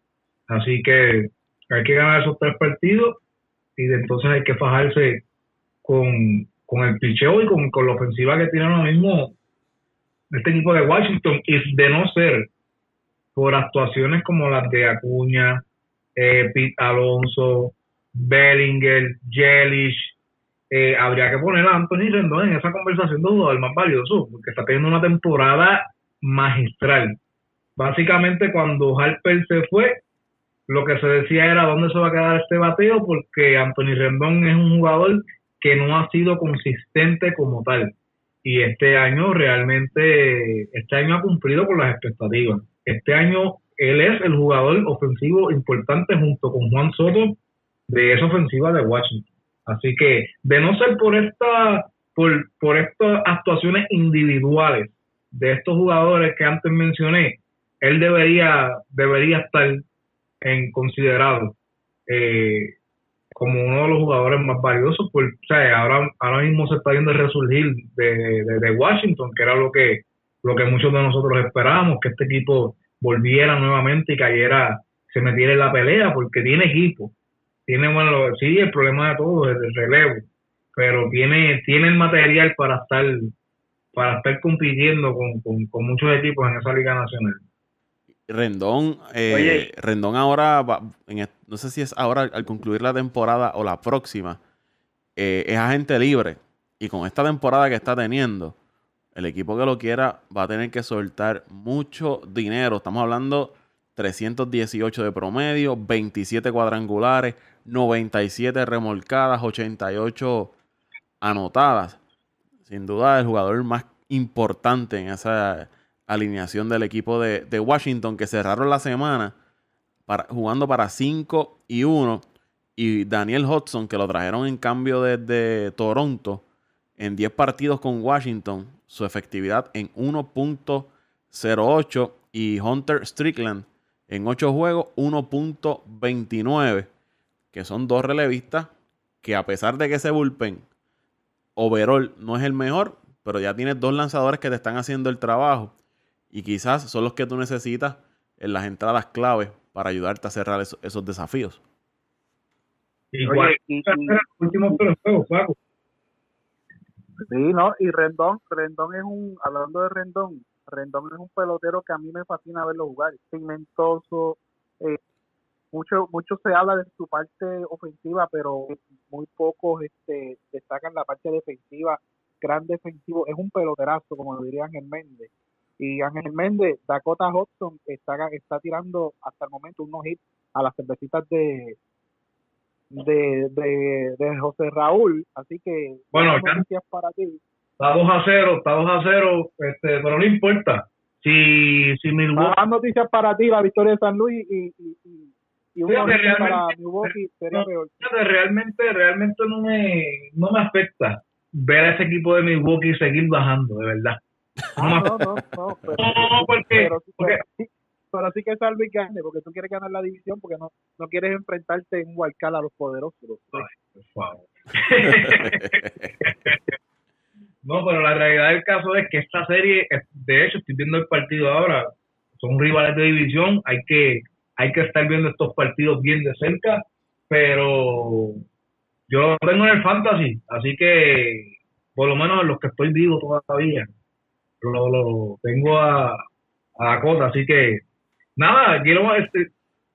Así que hay que ganar esos tres partidos y de entonces hay que fajarse con, con el picheo y con, con la ofensiva que tiene ahora mismo este equipo de Washington y de no ser por actuaciones como las de Acuña, eh, Pete Alonso, Bellinger, Jelish, eh, habría que poner a Anthony Rendón en esa conversación de jugador más valioso, porque está teniendo una temporada magistral. Básicamente cuando Harper se fue, lo que se decía era dónde se va a quedar este bateo, porque Anthony Rendón es un jugador que no ha sido consistente como tal y este año realmente, este año ha cumplido con las expectativas. Este año él es el jugador ofensivo importante junto con Juan Soto de esa ofensiva de Washington. Así que de no ser por esta, por, por estas actuaciones individuales de estos jugadores que antes mencioné, él debería, debería estar en considerado eh, como uno de los jugadores más valiosos, pues, o ahora, ahora mismo se está viendo el resurgir de, de, de Washington, que era lo que, lo que muchos de nosotros esperábamos, que este equipo volviera nuevamente y cayera, se metiera en la pelea, porque tiene equipo. Tiene, bueno, sí, el problema de todo es el relevo, pero tiene, tiene el material para estar, para estar compitiendo con, con, con muchos equipos en esa liga nacional. Rendón, eh, Oye. Rendón ahora, va- en no sé si es ahora al concluir la temporada o la próxima, eh, es agente libre. Y con esta temporada que está teniendo, el equipo que lo quiera va a tener que soltar mucho dinero. Estamos hablando 318 de promedio, 27 cuadrangulares, 97 remolcadas, 88 anotadas. Sin duda el jugador más importante en esa alineación del equipo de, Washington que cerraron la semana jugando para 5 y 1 y Daniel Hudson que lo trajeron en cambio desde Toronto en 10 partidos con Washington su efectividad en 1.08 y Hunter Strickland en 8 juegos 1.29 que son dos relevistas que a pesar de que ese bullpen overall no es el mejor, pero ya tienes dos lanzadores que te están haciendo el trabajo y quizás son los que tú necesitas en las entradas clave para ayudarte a cerrar esos desafíos. Igual, y, último Paco. Sí, no, y Rendón, Rendón es un, hablando de Rendón, Rendón es un pelotero que a mí me fascina verlo jugar, pigmentoso, eh, mucho, mucho se habla de su parte ofensiva, pero muy pocos este, destacan la parte defensiva, gran defensivo, es un peloterazo, como lo diría Ángel Méndez. Y Ángel Méndez, Dakota Hudson está, está tirando hasta el momento unos hits a las cervecitas de, de, de, José Raúl, así que bueno, noticias para ti. Está 2 a 0, está 2 a 0, este, pero no importa. Si, si Milwaukee... noticias para ti, la victoria de San Luis y, y, y, y una para Milwaukee sería peor. Realmente, realmente no me, no me afecta ver a ese equipo de Milwaukee seguir bajando, de verdad. Ah, no, no, no, pero, no, porque, porque, pero sí que salve y gane, porque tú quieres ganar la división, porque no, no quieres enfrentarte en un a los poderosos. no, pero la realidad del caso es que esta serie, de hecho, estoy viendo el partido ahora, son rivales de división, hay que, hay que estar viendo estos partidos bien de cerca, pero yo lo tengo en el fantasy, así que por lo menos los que estoy vivo todavía, lo, lo tengo a, a Dakota, así que nada, quiero, este,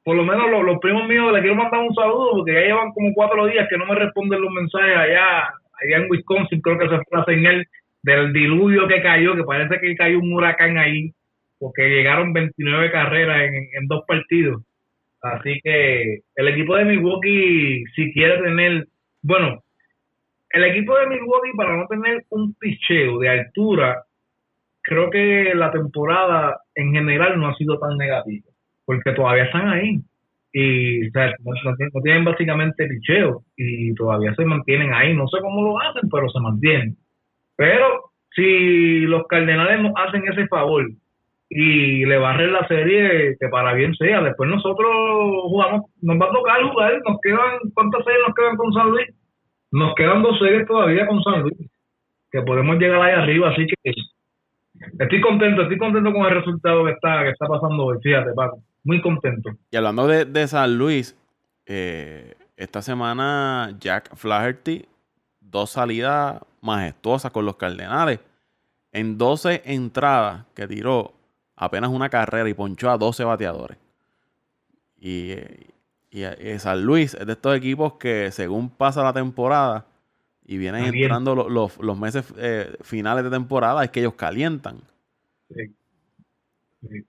por lo menos los, primos míos les quiero mandar un saludo porque ya llevan como cuatro días que no me responden los mensajes allá, allá en Wisconsin, creo que se fue la señal del diluvio que cayó, que parece que cayó un huracán ahí, porque llegaron 29 carreras en, dos partidos. Así que el equipo de Milwaukee, si quiere tener, bueno, el equipo de Milwaukee para no tener un picheo de altura creo que la temporada en general no ha sido tan negativa, porque todavía están ahí y no, tienen básicamente picheo y todavía se mantienen ahí. No sé cómo lo hacen, pero se mantienen. Pero si los Cardenales nos hacen ese favor y le barren la serie, que para bien sea, después nosotros jugamos, nos va a tocar jugar, nos quedan, ¿cuántas series nos quedan con San Luis? Nos quedan dos series todavía con San Luis, que podemos llegar ahí arriba, así que Estoy contento, estoy contento con el resultado que está, que está pasando hoy, fíjate, Paco. Muy contento. Y hablando de, San Luis, eh, esta semana Jack Flaherty, dos salidas majestuosas con los Cardenales. En 12 entradas que tiró apenas una carrera y ponchó a 12 bateadores. Y, y, San Luis es de estos equipos que según pasa la temporada, y vienen entrando los, los, meses eh, finales de temporada, es que ellos calientan.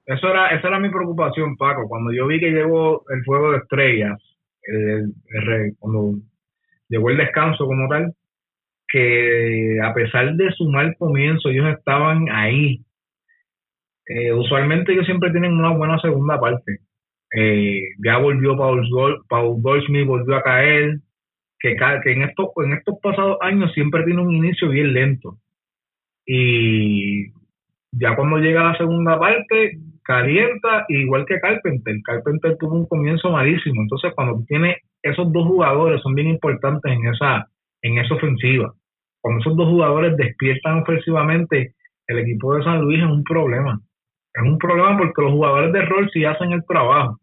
Eso era, esa era mi preocupación, Paco. Cuando yo vi que llegó el fuego de estrellas, el, cuando llegó el descanso como tal, que a pesar de su mal comienzo, ellos estaban ahí. Eh, usualmente ellos siempre tienen una buena segunda parte. Eh, ya volvió Paul, Paul Goldschmidt, volvió a caer que, que en, estos, en estos pasados años siempre tiene un inicio bien lento. Y ya cuando llega la segunda parte, calienta, igual que Carpenter. Carpenter tuvo un comienzo malísimo. Entonces, cuando tiene esos dos jugadores, son bien importantes en esa, en esa ofensiva. Cuando esos dos jugadores despiertan ofensivamente, el equipo de San Luis es un problema. Es un problema porque los jugadores de rol sí hacen el trabajo.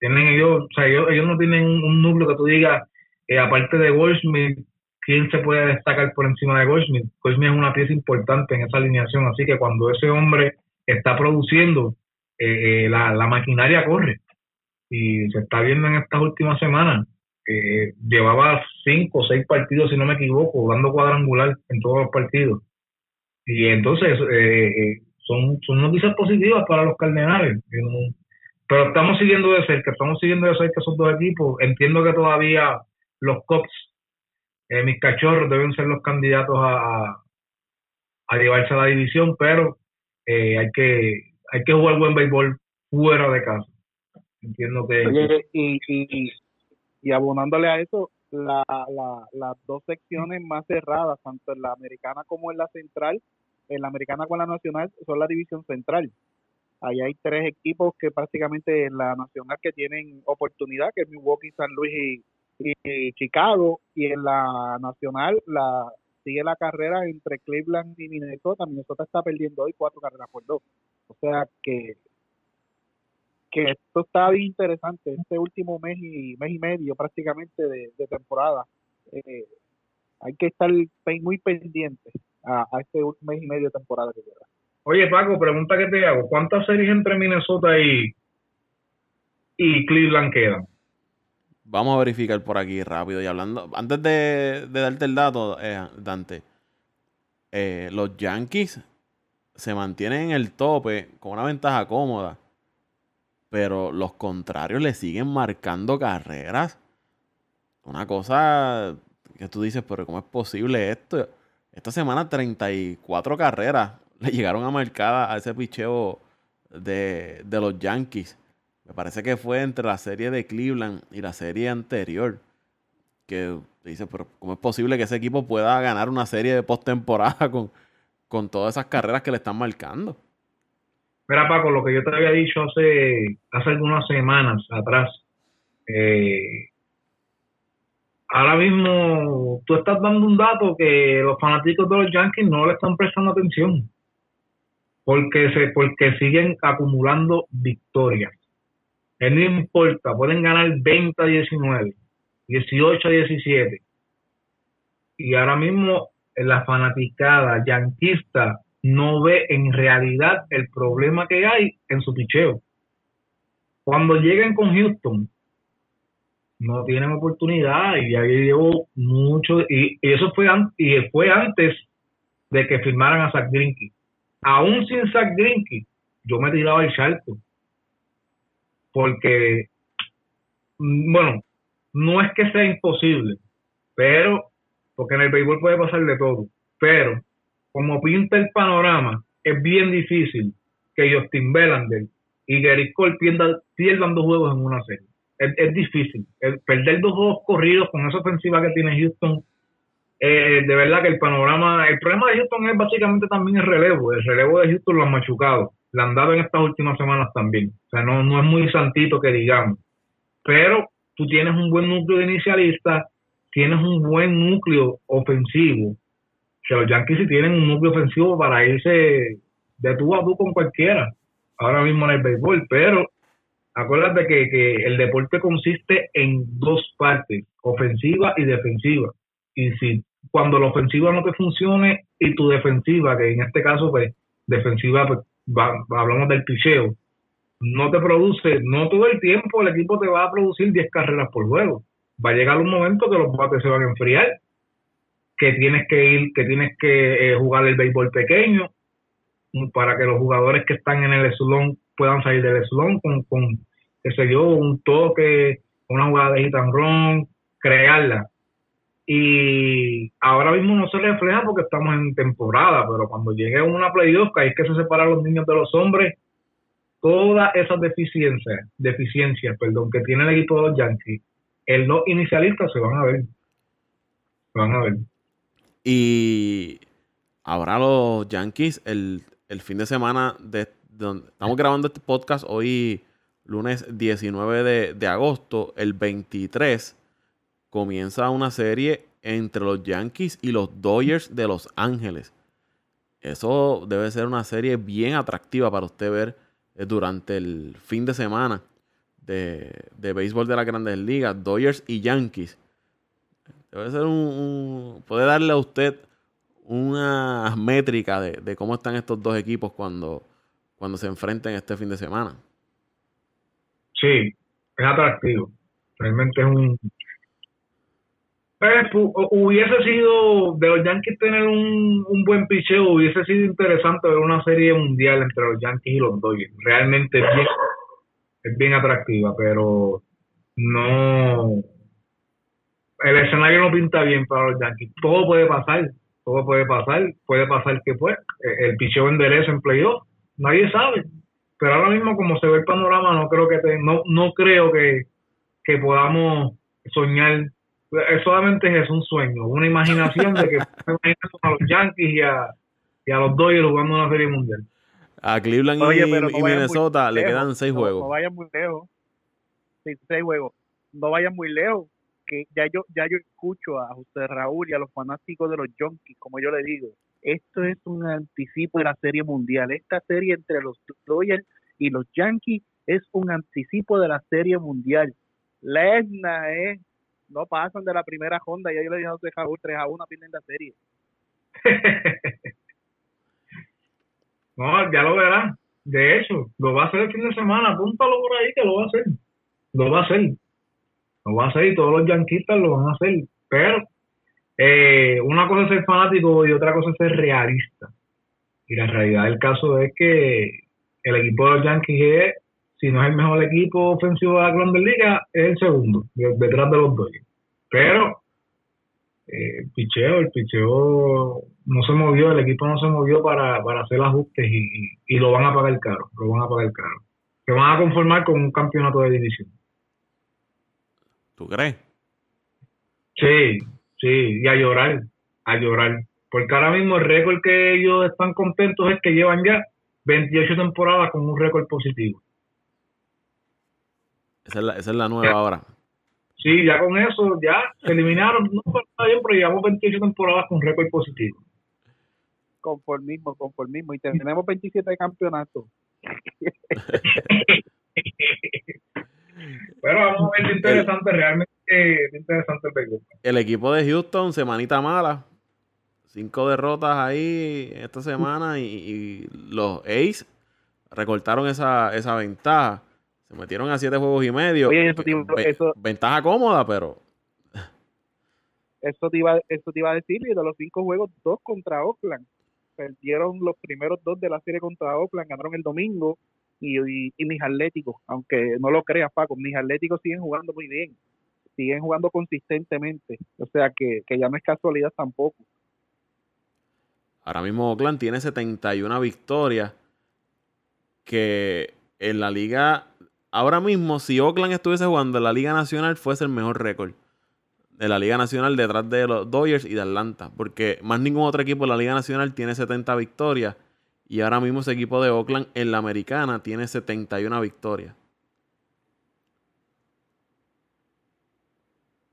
Tienen ellos, o sea, ellos, ellos no tienen un núcleo que tú digas, eh, aparte de Goldschmidt, ¿quién se puede destacar por encima de Goldschmidt? Goldschmidt es una pieza importante en esa alineación, así que cuando ese hombre está produciendo, eh, eh, la, maquinaria corre. Y se está viendo en estas últimas semanas. llevaba cinco o seis partidos, si no me equivoco, dando cuadrangular en todos los partidos. Y entonces son, son noticias positivas para los Cardenales. Pero estamos siguiendo de cerca, estamos siguiendo de cerca esos dos equipos. Entiendo que todavía los Cops, eh, mis cachorros deben ser los candidatos a, a, llevarse a la división, pero eh, hay que hay que jugar buen béisbol fuera de casa. Entiendo que... y, y, y, abonándole a eso, la, la, las dos secciones más cerradas, tanto en la americana como en la central, en la americana con la nacional, son la división central. Ahí hay tres equipos que prácticamente en la nacional que tienen oportunidad, que es Milwaukee, San Luis y, Chicago y en la nacional la sigue la carrera entre Cleveland y Minnesota. Minnesota está perdiendo hoy cuatro carreras por dos. O sea que que esto está bien interesante, este último mes y mes y medio prácticamente de, temporada. Eh, hay que estar muy pendiente a, este último mes y medio de temporada que queda. Oye, Paco, pregunta que te hago. ¿Cuántas series entre Minnesota y, y Cleveland quedan? Vamos a verificar por aquí rápido. Y hablando, antes de, darte el dato, eh, Dante, eh, los Yankees se mantienen en el tope con una ventaja cómoda pero los contrarios le siguen marcando carreras. Una cosa que tú dices, pero ¿cómo es posible esto? Esta semana 34 carreras le llegaron a marcar a ese picheo de, los Yankees. Me parece que fue entre la serie de Cleveland y la serie anterior. Que dice, pero ¿cómo es posible que ese equipo pueda ganar una serie de postemporada con, con todas esas carreras que le están marcando? Mira, Paco, lo que yo te había dicho hace, hace algunas semanas atrás, eh, ahora mismo tú estás dando un dato que los fanáticos de los Yankees no le están prestando atención, porque, se, porque siguen acumulando victorias. no importa, pueden ganar 20 a 19, 18 a 17. Y ahora mismo la fanaticada yanquista no ve en realidad el problema que hay en su picheo. Cuando lleguen con Houston, no tienen oportunidad y ya llevo mucho, y, eso fue, y fue antes de que firmaran a Zach Greinke. Aún sin Zach Greinke, yo me tiraba el salto. Porque, mm, bueno, no es que sea imposible, pero, porque en el béisbol puede pasar de todo, pero como pinta el panorama, es bien difícil que Justin Belander y Gary Cole pierdan, dos juegos en una serie. Es, difícil. perder dos juegos corridos con esa ofensiva que tiene Houston, eh, de verdad que el panorama, el problema de Houston es básicamente también el relevo. El relevo de Houston lo han machucado. Lo han dado en estas últimas semanas también. O sea, no, no es muy santito que digamos. Pero tú tienes un buen núcleo de inicialistas, tienes un buen núcleo ofensivo que los Yankees sí tienen un núcleo ofensivo para irse de tú a tú con cualquiera, ahora mismo en el béisbol, pero acuérdate que, que el deporte consiste en dos partes, ofensiva y defensiva. Y si cuando la ofensiva no te funcione y tu defensiva, que en este caso pues defensiva, pues hablamos del picheo, no te produce, no todo el tiempo el equipo te va a producir 10 carreras por juego. Va a llegar un momento que los bates se van a enfriar que tienes que ir, que tienes que eh, jugar el béisbol pequeño para que los jugadores que están en el eslón puedan salir del eslón con, con qué sé yo, un toque, una jugada de hit and run, crearla. Y ahora mismo no se refleja porque estamos en temporada, pero cuando llegue una playoff, que hay que se separar los niños de los hombres, todas esas deficiencias, deficiencias, perdón, que tiene el equipo de los Yankees, el no inicialista se van a ver. Se van a ver. Y ahora los Yankees, el, fin de semana, de, estamos grabando este podcast hoy, lunes 19 de, agosto, el 23, comienza una serie entre los Yankees y los Dodgers de Los Ángeles. Eso debe ser una serie bien atractiva para usted ver eh, durante el fin de semana de, de béisbol de las grandes ligas, Dodgers y Yankees. Debe ser un, puede darle a usted una métrica de, cómo están estos dos equipos cuando, cuando se enfrenten este fin de semana. Sí, es atractivo. Realmente es un... Pues, hubiese sido, de los Yankees tener un, un buen picheo, hubiese sido interesante ver una serie mundial entre los Yankees y los Dodgers. Realmente es bien, es bien atractiva, pero no el escenario no pinta bien para los Yankees. Todo puede pasar, todo puede pasar. Puede pasar que pues el picheo endereza en playoff, nadie sabe. Pero ahora mismo como se ve el panorama, no creo que no, no creo que, podamos soñar. Solamente es un sueño, una imaginación de que a los Yankees y a, y a los Dodgers jugando una serie mundial. A Cleveland y, Minnesota le quedan seis juegos. No vayan muy lejos. seis juegos. No vayan muy lejos que ya yo ya yo escucho a José Raúl y a los fanáticos de los Yankees, como yo le digo, esto es un anticipo de la Serie Mundial. Esta serie entre los Dodgers y los Yankees es un anticipo de la Serie Mundial. Lesna, ¿eh? No pasan de la primera ronda. Ya yo le dije a José Raúl 3 a 1 pierden la serie. no, ya lo verán. De hecho, lo va a hacer el fin de semana. Apúntalo por ahí que lo va a hacer. Lo va a hacer. Lo va a hacer y todos los yanquistas lo van a hacer. Pero eh, una cosa es ser fanático y otra cosa es ser realista. Y la realidad del caso es que el equipo de los Yankees es, si no es el mejor equipo ofensivo de la Grandes Liga, es el segundo, detrás de los Dodgers. Pero eh, el picheo, el picheo no se movió, el equipo no se movió para, para hacer ajustes y, y, lo van a pagar caro, lo van a pagar caro. Se van a conformar con un campeonato de división. ¿Tú crees? Sí, sí, y a llorar, a llorar. Porque ahora mismo el récord que ellos están contentos es que llevan ya 28 temporadas con un récord positivo. Esa es la, esa es la nueva ahora. Sí, ya con eso, ya se eliminaron, no está bien, pero llevamos 28 temporadas con récord positivo. Conformismo, conformismo. Y tenemos 27 campeonatos. pero vamos a ver interesante, realmente interesante el El equipo de Houston, semanita mala. Cinco derrotas ahí esta semana y, los Ace recortaron esa, esa ventaja. Se metieron a siete juegos y medio. ventaja cómoda, pero. Eso te, iba, eso te iba a decir, y de los cinco juegos, dos contra Oakland. Perdieron los primeros dos de la serie contra Oakland, ganaron el domingo. Y, y, mis atléticos, aunque no lo creas, Paco, mis atléticos siguen jugando muy bien. Siguen jugando consistentemente. O sea que, que ya no es casualidad tampoco. Ahora mismo Oakland tiene 71 victorias. Que en la liga ahora mismo, si Oakland estuviese jugando en la Liga Nacional, fuese el mejor récord de la Liga Nacional detrás de los Dodgers y de Atlanta. Porque más ningún otro equipo de la Liga Nacional tiene 70 victorias. Y ahora mismo ese equipo de Oakland en la Americana tiene 71 victorias.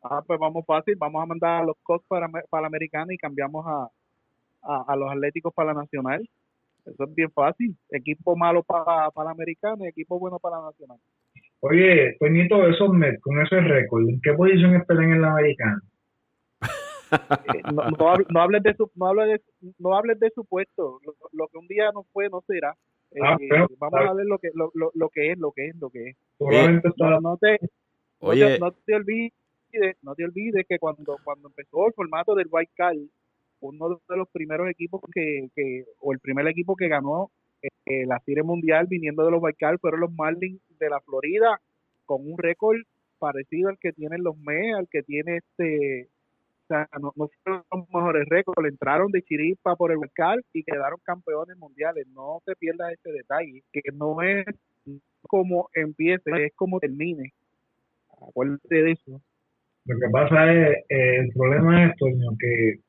Ah, pues vamos fácil. Vamos a mandar a los Cops para, para la Americana y cambiamos a, a los Atléticos para la Nacional. Eso es bien fácil. Equipo malo para, para americano y equipo bueno para nacional. Oye, Toñito, esos Mets con ese récord, ¿en qué posición esperan en la americana? Eh, no, no, hables de su no hables de, no hables de su puesto lo, que un día no fue no será. Ah, eh, vamos a ver lo que lo, lo, lo, que es lo que es lo que es. No, te Oye. No, te olvides no te olvides que cuando cuando empezó el formato del white card uno de los primeros equipos que, que o el primer equipo que ganó eh, la Serie Mundial viniendo de los Baikal fueron los Marlins de la Florida con un récord parecido al que tienen los Mets, al que tiene este, sea, no, no fueron los mejores récords, entraron de chiripa por el Baikal y quedaron campeones mundiales, no te pierdas ese detalle, que no es como empiece, es como termine, acuérdate de eso. Lo que pasa es, eh, el problema es esto, que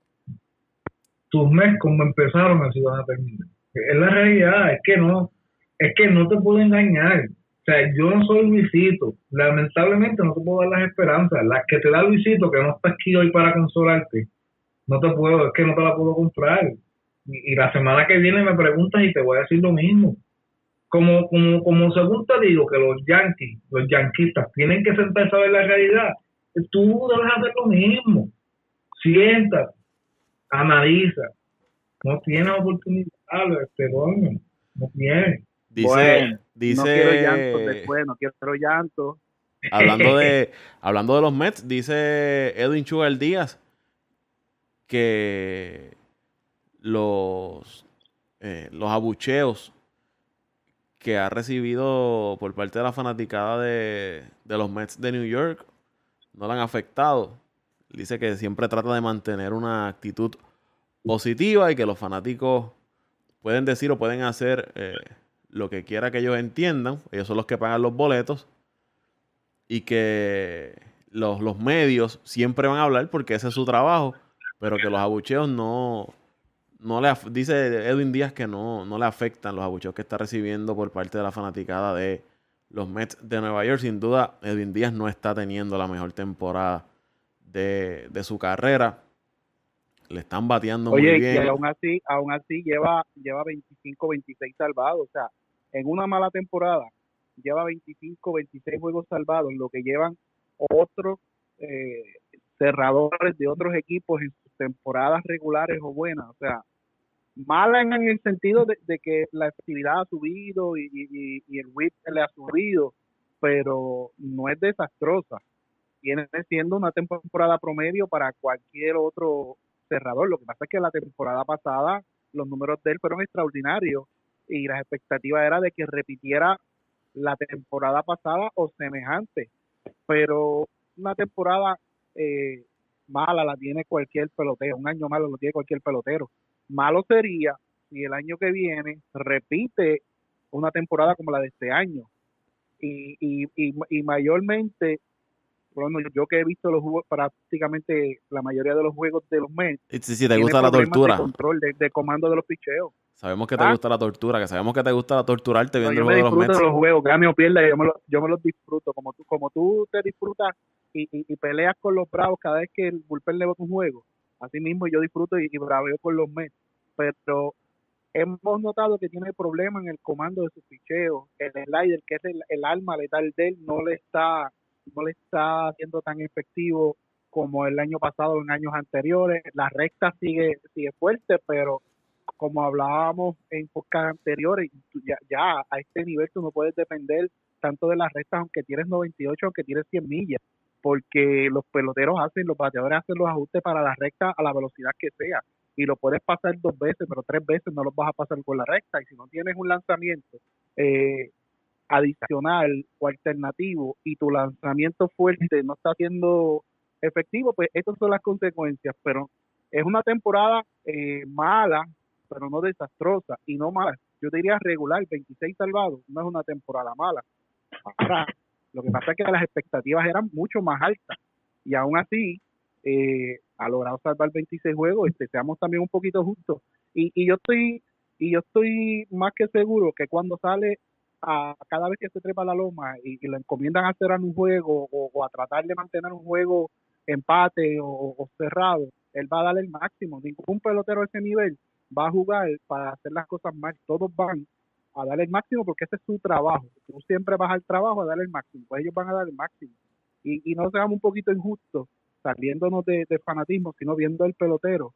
tus meses como empezaron así van a terminar. Es la realidad, es que no, es que no te puedo engañar. O sea, yo no soy Luisito. Lamentablemente no te puedo dar las esperanzas. Las que te da Luisito, que no está aquí hoy para consolarte, no te puedo, es que no te la puedo comprar. Y, la semana que viene me preguntas y te voy a decir lo mismo. Como, como, como según te digo que los yankees, los yanquistas, tienen que sentarse a ver la realidad, tú debes hacer lo mismo. Siéntate, analiza. No tiene oportunidad, este dueño. No tiene. Dice, dice, no quiero llanto después, no quiero llanto. Hablando de, hablando de los Mets, dice Edwin Chugal Díaz que los, eh, los abucheos que ha recibido por parte de la fanaticada de, de los Mets de New York no le han afectado. Dice que siempre trata de mantener una actitud positiva y que los fanáticos pueden decir o pueden hacer eh, lo que quiera que ellos entiendan. Ellos son los que pagan los boletos. Y que los, los medios siempre van a hablar porque ese es su trabajo. Pero que los abucheos no, no le dice Edwin Díaz que no, no le afectan los abucheos que está recibiendo por parte de la fanaticada de los Mets de Nueva York. Sin duda, Edwin Díaz no está teniendo la mejor temporada de, de su carrera. Le están bateando muy Oye, bien. y aún así, aún así lleva, lleva 25, 26 salvados. O sea, en una mala temporada lleva 25, 26 juegos salvados, lo que llevan otros eh, cerradores de otros equipos en sus temporadas regulares o buenas. O sea, mala en, el sentido de, que la efectividad ha subido y, y, el whip le ha subido, pero no es desastrosa. Viene siendo una temporada promedio para cualquier otro cerrador. Lo que pasa es que la temporada pasada los números de él fueron extraordinarios y las expectativas era de que repitiera la temporada pasada o semejante. Pero una temporada eh, mala la tiene cualquier pelotero, un año malo lo tiene cualquier pelotero. Malo sería si el año que viene repite una temporada como la de este año. Y, y, y, y mayormente bueno, yo que he visto los juegos, prácticamente la mayoría de los juegos de los Mets. Si, si te gusta la tortura. De control, de, de, comando de los picheos. Sabemos que te ¿Ah? gusta la tortura, que sabemos que te gusta torturarte viendo no, el juego de los Mets. los juegos, gane o pierda, yo me, los, yo me los disfruto. Como tú, como tú te disfrutas y, y, y, peleas con los bravos cada vez que el bullpen le bota un juego, así mismo yo disfruto y, y braveo con los Mets. Pero hemos notado que tiene problemas en el comando de sus picheos. El slider, que es el, el alma letal de él, no le está no le está siendo tan efectivo como el año pasado o en años anteriores. La recta sigue sigue fuerte, pero como hablábamos en podcast anteriores, ya, ya a este nivel tú no puedes depender tanto de las rectas, aunque tienes 98, aunque tienes 100 millas, porque los peloteros hacen, los bateadores hacen los ajustes para la recta a la velocidad que sea, y lo puedes pasar dos veces, pero tres veces no los vas a pasar con la recta, y si no tienes un lanzamiento eh, adicional o alternativo y tu lanzamiento fuerte no está siendo efectivo, pues estas son las consecuencias, pero es una temporada eh, mala, pero no desastrosa y no mala. Yo diría regular, 26 salvados, no es una temporada mala. Ahora, lo que pasa es que las expectativas eran mucho más altas y aún así eh, ha logrado salvar 26 juegos, este, seamos también un poquito justos. Y, y yo estoy y yo estoy más que seguro que cuando sale a cada vez que se trepa la loma y, y le encomiendan a hacer un juego o, a tratar de mantener un juego empate o, o, cerrado, él va a dar el máximo. Ningún pelotero de ese nivel va a jugar para hacer las cosas mal. Todos van a dar el máximo porque ese es su trabajo. Tú siempre vas al trabajo a dar el máximo, pues ellos van a dar el máximo. Y, y no seamos un poquito injustos saliéndonos de, de fanatismo, sino viendo el pelotero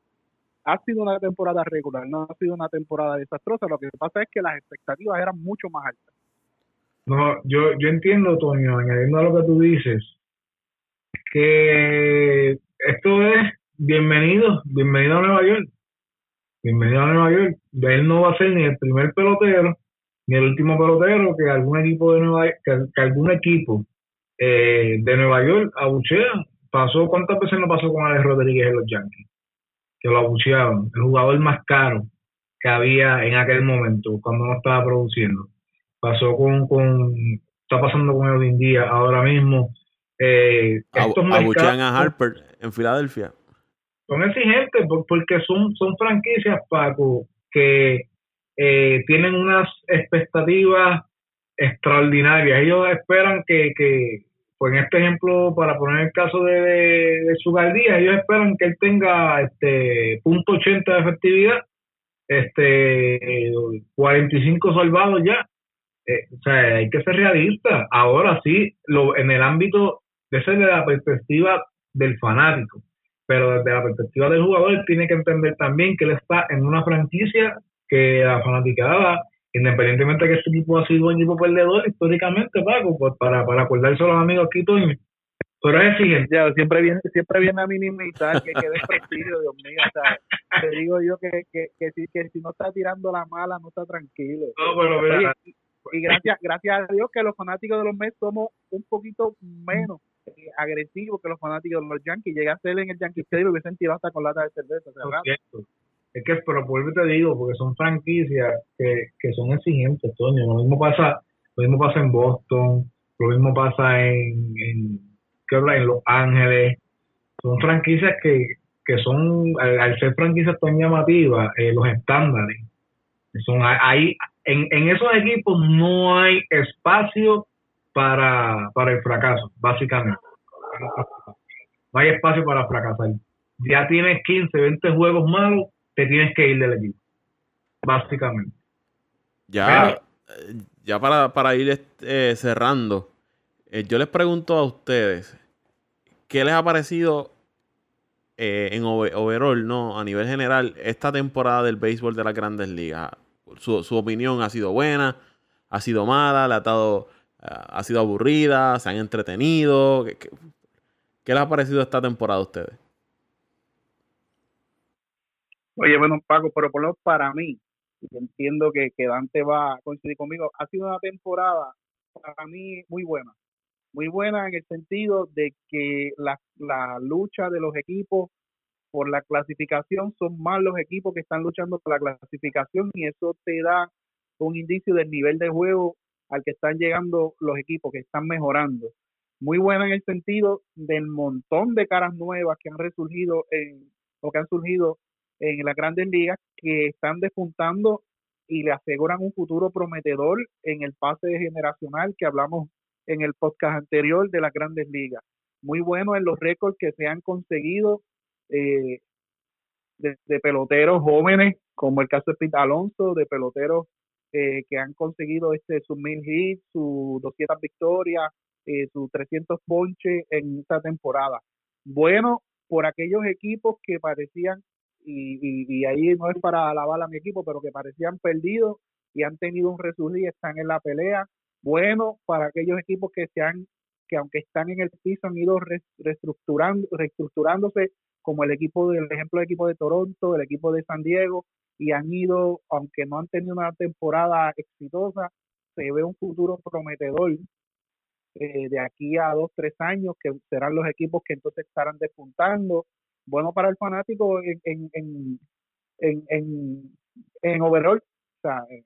ha sido una temporada regular, no ha sido una temporada desastrosa. Lo que pasa es que las expectativas eran mucho más altas. No, yo, yo entiendo, Toño, añadiendo a lo que tú dices, que esto es bienvenido, bienvenido a Nueva York. Bienvenido a Nueva York. Él no va a ser ni el primer pelotero, ni el último pelotero que algún equipo de Nueva que, que algún equipo eh, de Nueva York abuchea. Pasó, ¿cuántas veces no pasó con Alex Rodríguez en los Yankees? que lo abucheaban, el jugador más caro que había en aquel momento, cuando no estaba produciendo. Pasó con, con está pasando con Edwin Díaz ahora mismo. Eh, estos abuchean a Harper en Filadelfia. Son exigentes porque son, son franquicias, Paco, que eh, tienen unas expectativas extraordinarias. Ellos esperan que, que, pues en este ejemplo, para poner el caso de, de, de ellos esperan que él tenga este punto .80 de efectividad, este 45 salvados ya. Eh, o sea, hay que ser realista. Ahora sí, lo, en el ámbito, desde la perspectiva del fanático, pero desde la perspectiva del jugador, tiene que entender también que él está en una franquicia que la fanaticada independientemente de que este equipo ha sido un equipo perdedor históricamente, Paco, pues para, para acordarse a los amigos aquí, Toño. Pero es exigente. Ya, siempre viene, siempre viene a minimizar que quede prestigio, Dios mío. O sea, te digo yo que, que, que, si, que si no está tirando la mala, no está tranquilo. No, pero mira. Y, y gracias, gracias a Dios que los fanáticos de los Mets somos un poquito menos agresivos que los fanáticos de los Yankees. Llegué a ser en el Yankee Stadium y hubiesen tirado hasta con lata de cerveza. Es que, pero por te digo, porque son franquicias que, que son exigentes, Toño. Lo mismo pasa, lo mismo pasa en Boston, lo mismo pasa en, en, en Los Ángeles. Son franquicias que, que son, al, al ser franquicias tan llamativas, eh, los estándares. Son, hay, en, en esos equipos no hay espacio para, para el fracaso, básicamente. no hay espacio para fracasar. Ya tienes 15, 20 juegos malos, te tienes que ir del equipo, básicamente. Ya, eh, ya para, para ir eh, cerrando, eh, yo les pregunto a ustedes, ¿qué les ha parecido en overall, no, a nivel general, esta temporada del béisbol de las grandes ligas? Su, su opinión ha sido buena, ha sido mala, le ha dado ha sido aburrida, se han entretenido. ¿Qué, les ha parecido esta temporada a ustedes? Oye, bueno, Paco, pero por lo menos para mí, entiendo que, que Dante va a coincidir conmigo, ha sido una temporada para mí muy buena. Muy buena en el sentido de que la, la lucha de los equipos por la clasificación son más los equipos que están luchando por la clasificación y eso te da un indicio del nivel de juego al que están llegando los equipos, que están mejorando. Muy buena en el sentido del montón de caras nuevas que han resurgido en, o que han surgido en las grandes ligas, que están despuntando y le aseguran un futuro prometedor en el pase generacional que hablamos en el podcast anterior de las grandes ligas. Muy bueno en los récords que se han conseguido eh, de, peloteros jóvenes, como el caso de Pete Alonso, de peloteros eh, que han conseguido este sus mil hits, sus 200 victorias, eh, sus 300 ponches en esta temporada. Bueno, por aquellos equipos que parecían, y, y, ahí no es para alabar a mi equipo, pero que parecían perdidos y han tenido un resurgir, están en la pelea. Bueno, para aquellos equipos que se han que aunque están en el piso han ido reestructurando, reestructurándose como el equipo del ejemplo del equipo de Toronto, el equipo de San Diego, y han ido, aunque no han tenido una temporada exitosa, se ve un futuro prometedor eh, de aquí a dos, tres años, que serán los equipos que entonces estarán despuntando. Bueno para el fanático en, en, en, en, en, en overall. O sea, eh,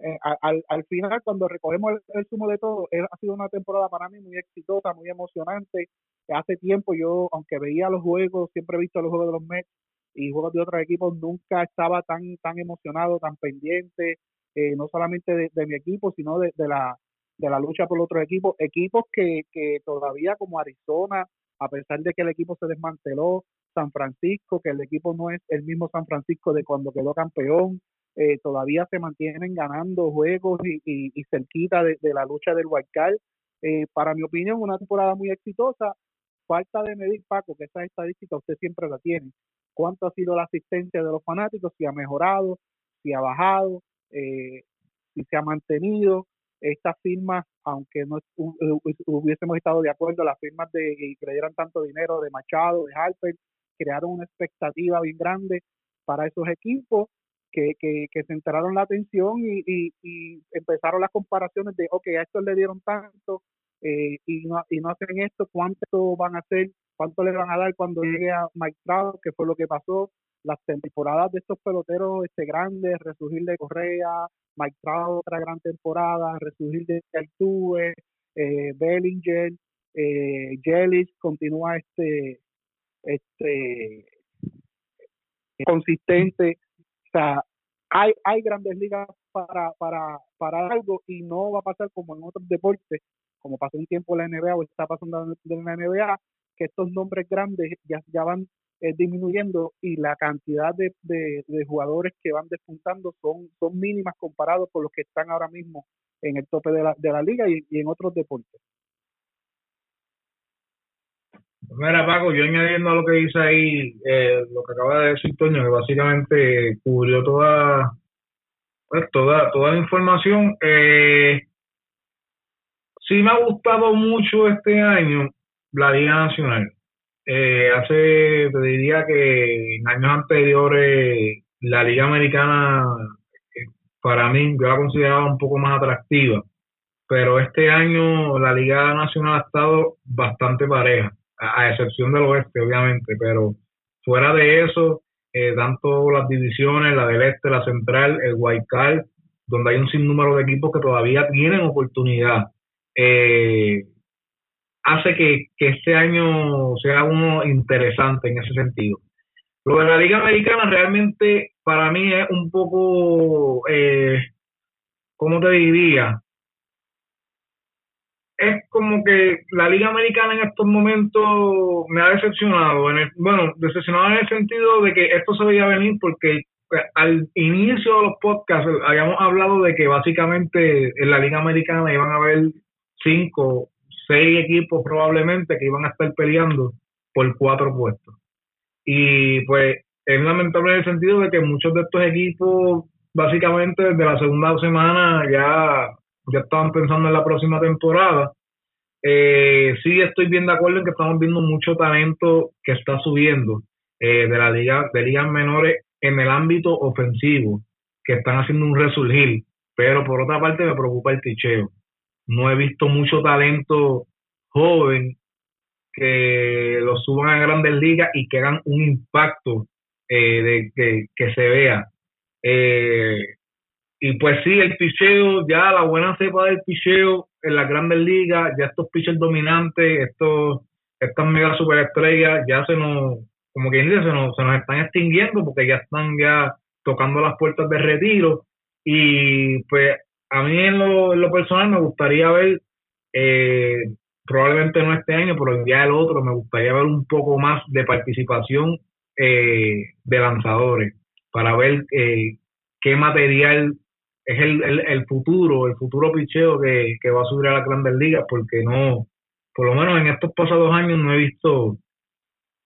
eh, al, al final, cuando recogemos el, sumo de todo, ha sido una temporada para mí muy exitosa, muy emocionante. Hace tiempo yo, aunque veía los juegos, siempre he visto los juegos de los Mets, y juegos de otros equipos nunca estaba tan tan emocionado, tan pendiente, eh, no solamente de, mi equipo, sino de, la, de la lucha por otros equipos, equipos que, que todavía como Arizona, a pesar de que el equipo se desmanteló, San Francisco, que el equipo no es el mismo San Francisco de cuando quedó campeón, eh, todavía se mantienen ganando juegos y, y, cerquita de, la lucha del Wildcard. Eh, para mi opinión, una temporada muy exitosa. Falta de medir, Paco, que esa estadística usted siempre la tiene cuánto ha sido la asistencia de los fanáticos, si ha mejorado, si ha bajado, eh, si se ha mantenido. Estas firmas, aunque no hubiésemos estado de acuerdo, las firmas de le dieran tanto dinero de Machado, de Harper, crearon una expectativa bien grande para esos equipos que, que, que centraron la atención y, y, empezaron las comparaciones de, ok, a estos le dieron tanto eh, y, no, y no hacen esto, ¿cuánto van a hacer cuánto le van a dar cuando llegue a Mike Trout, que fue lo que pasó, las temporadas de estos peloteros este grandes, resurgir de Correa, Mike Trout otra gran temporada, resurgir de Altuve, eh, Bellinger, eh, continúa este este consistente, o sea, hay, hay grandes ligas para, para, para algo y no va a pasar como en otros deportes, como pasó un tiempo en la NBA o está pasando en la NBA, que estos nombres grandes ya, van eh, disminuyendo y la cantidad de, de, jugadores que van despuntando son, son mínimas comparados con los que están ahora mismo en el tope de la, de la liga y, en otros deportes. Mira, Paco, yo añadiendo a lo que dice ahí, eh, lo que acaba de decir Toño, que básicamente cubrió toda, pues, toda, toda la información. Eh, sí me ha gustado mucho este año la Liga Nacional. Eh, hace, te diría que en años anteriores la Liga Americana eh, para mí yo la consideraba un poco más atractiva, pero este año la Liga Nacional ha estado bastante pareja, a, excepción del oeste obviamente, pero fuera de eso, eh, tanto las divisiones, la del este, la central, el White Card, donde hay un sinnúmero de equipos que todavía tienen oportunidad. Hace que, este año sea uno interesante en ese sentido. Lo de la Liga Americana realmente para mí es un poco, eh, ¿cómo te diría? es como que la Liga Americana en estos momentos me ha decepcionado. En el, bueno, decepcionado en el sentido de que esto se veía venir porque pues, al inicio de los podcasts habíamos hablado de que básicamente en la Liga Americana iban a haber cinco, seis equipos probablemente que iban a estar peleando por cuatro puestos. Y pues es lamentable en el sentido de que muchos de estos equipos básicamente desde la segunda semana ya ya estaban pensando en la próxima temporada. Eh, sí estoy bien de acuerdo en que estamos viendo mucho talento que está subiendo eh, de la liga de ligas menores en el ámbito ofensivo que están haciendo un resurgir pero por otra parte me preocupa el ticheo no he visto mucho talento joven que lo suban a grandes ligas y que hagan un impacto eh, de que, que, se vea eh, y pues sí, el picheo, ya la buena cepa del picheo en las grandes ligas, ya estos pitchers dominantes, estos, estas mega superestrellas, ya se nos, como quien dice, se nos, se nos están extinguiendo porque ya están ya tocando las puertas de retiro. Y pues a mí en lo, en lo personal me gustaría ver, eh, probablemente no este año, pero ya el otro, me gustaría ver un poco más de participación eh, de lanzadores para ver eh, qué material es el, el, futuro, el futuro picheo que, que, va a subir a la grandes ligas, porque no, por lo menos en estos pasados años no he visto,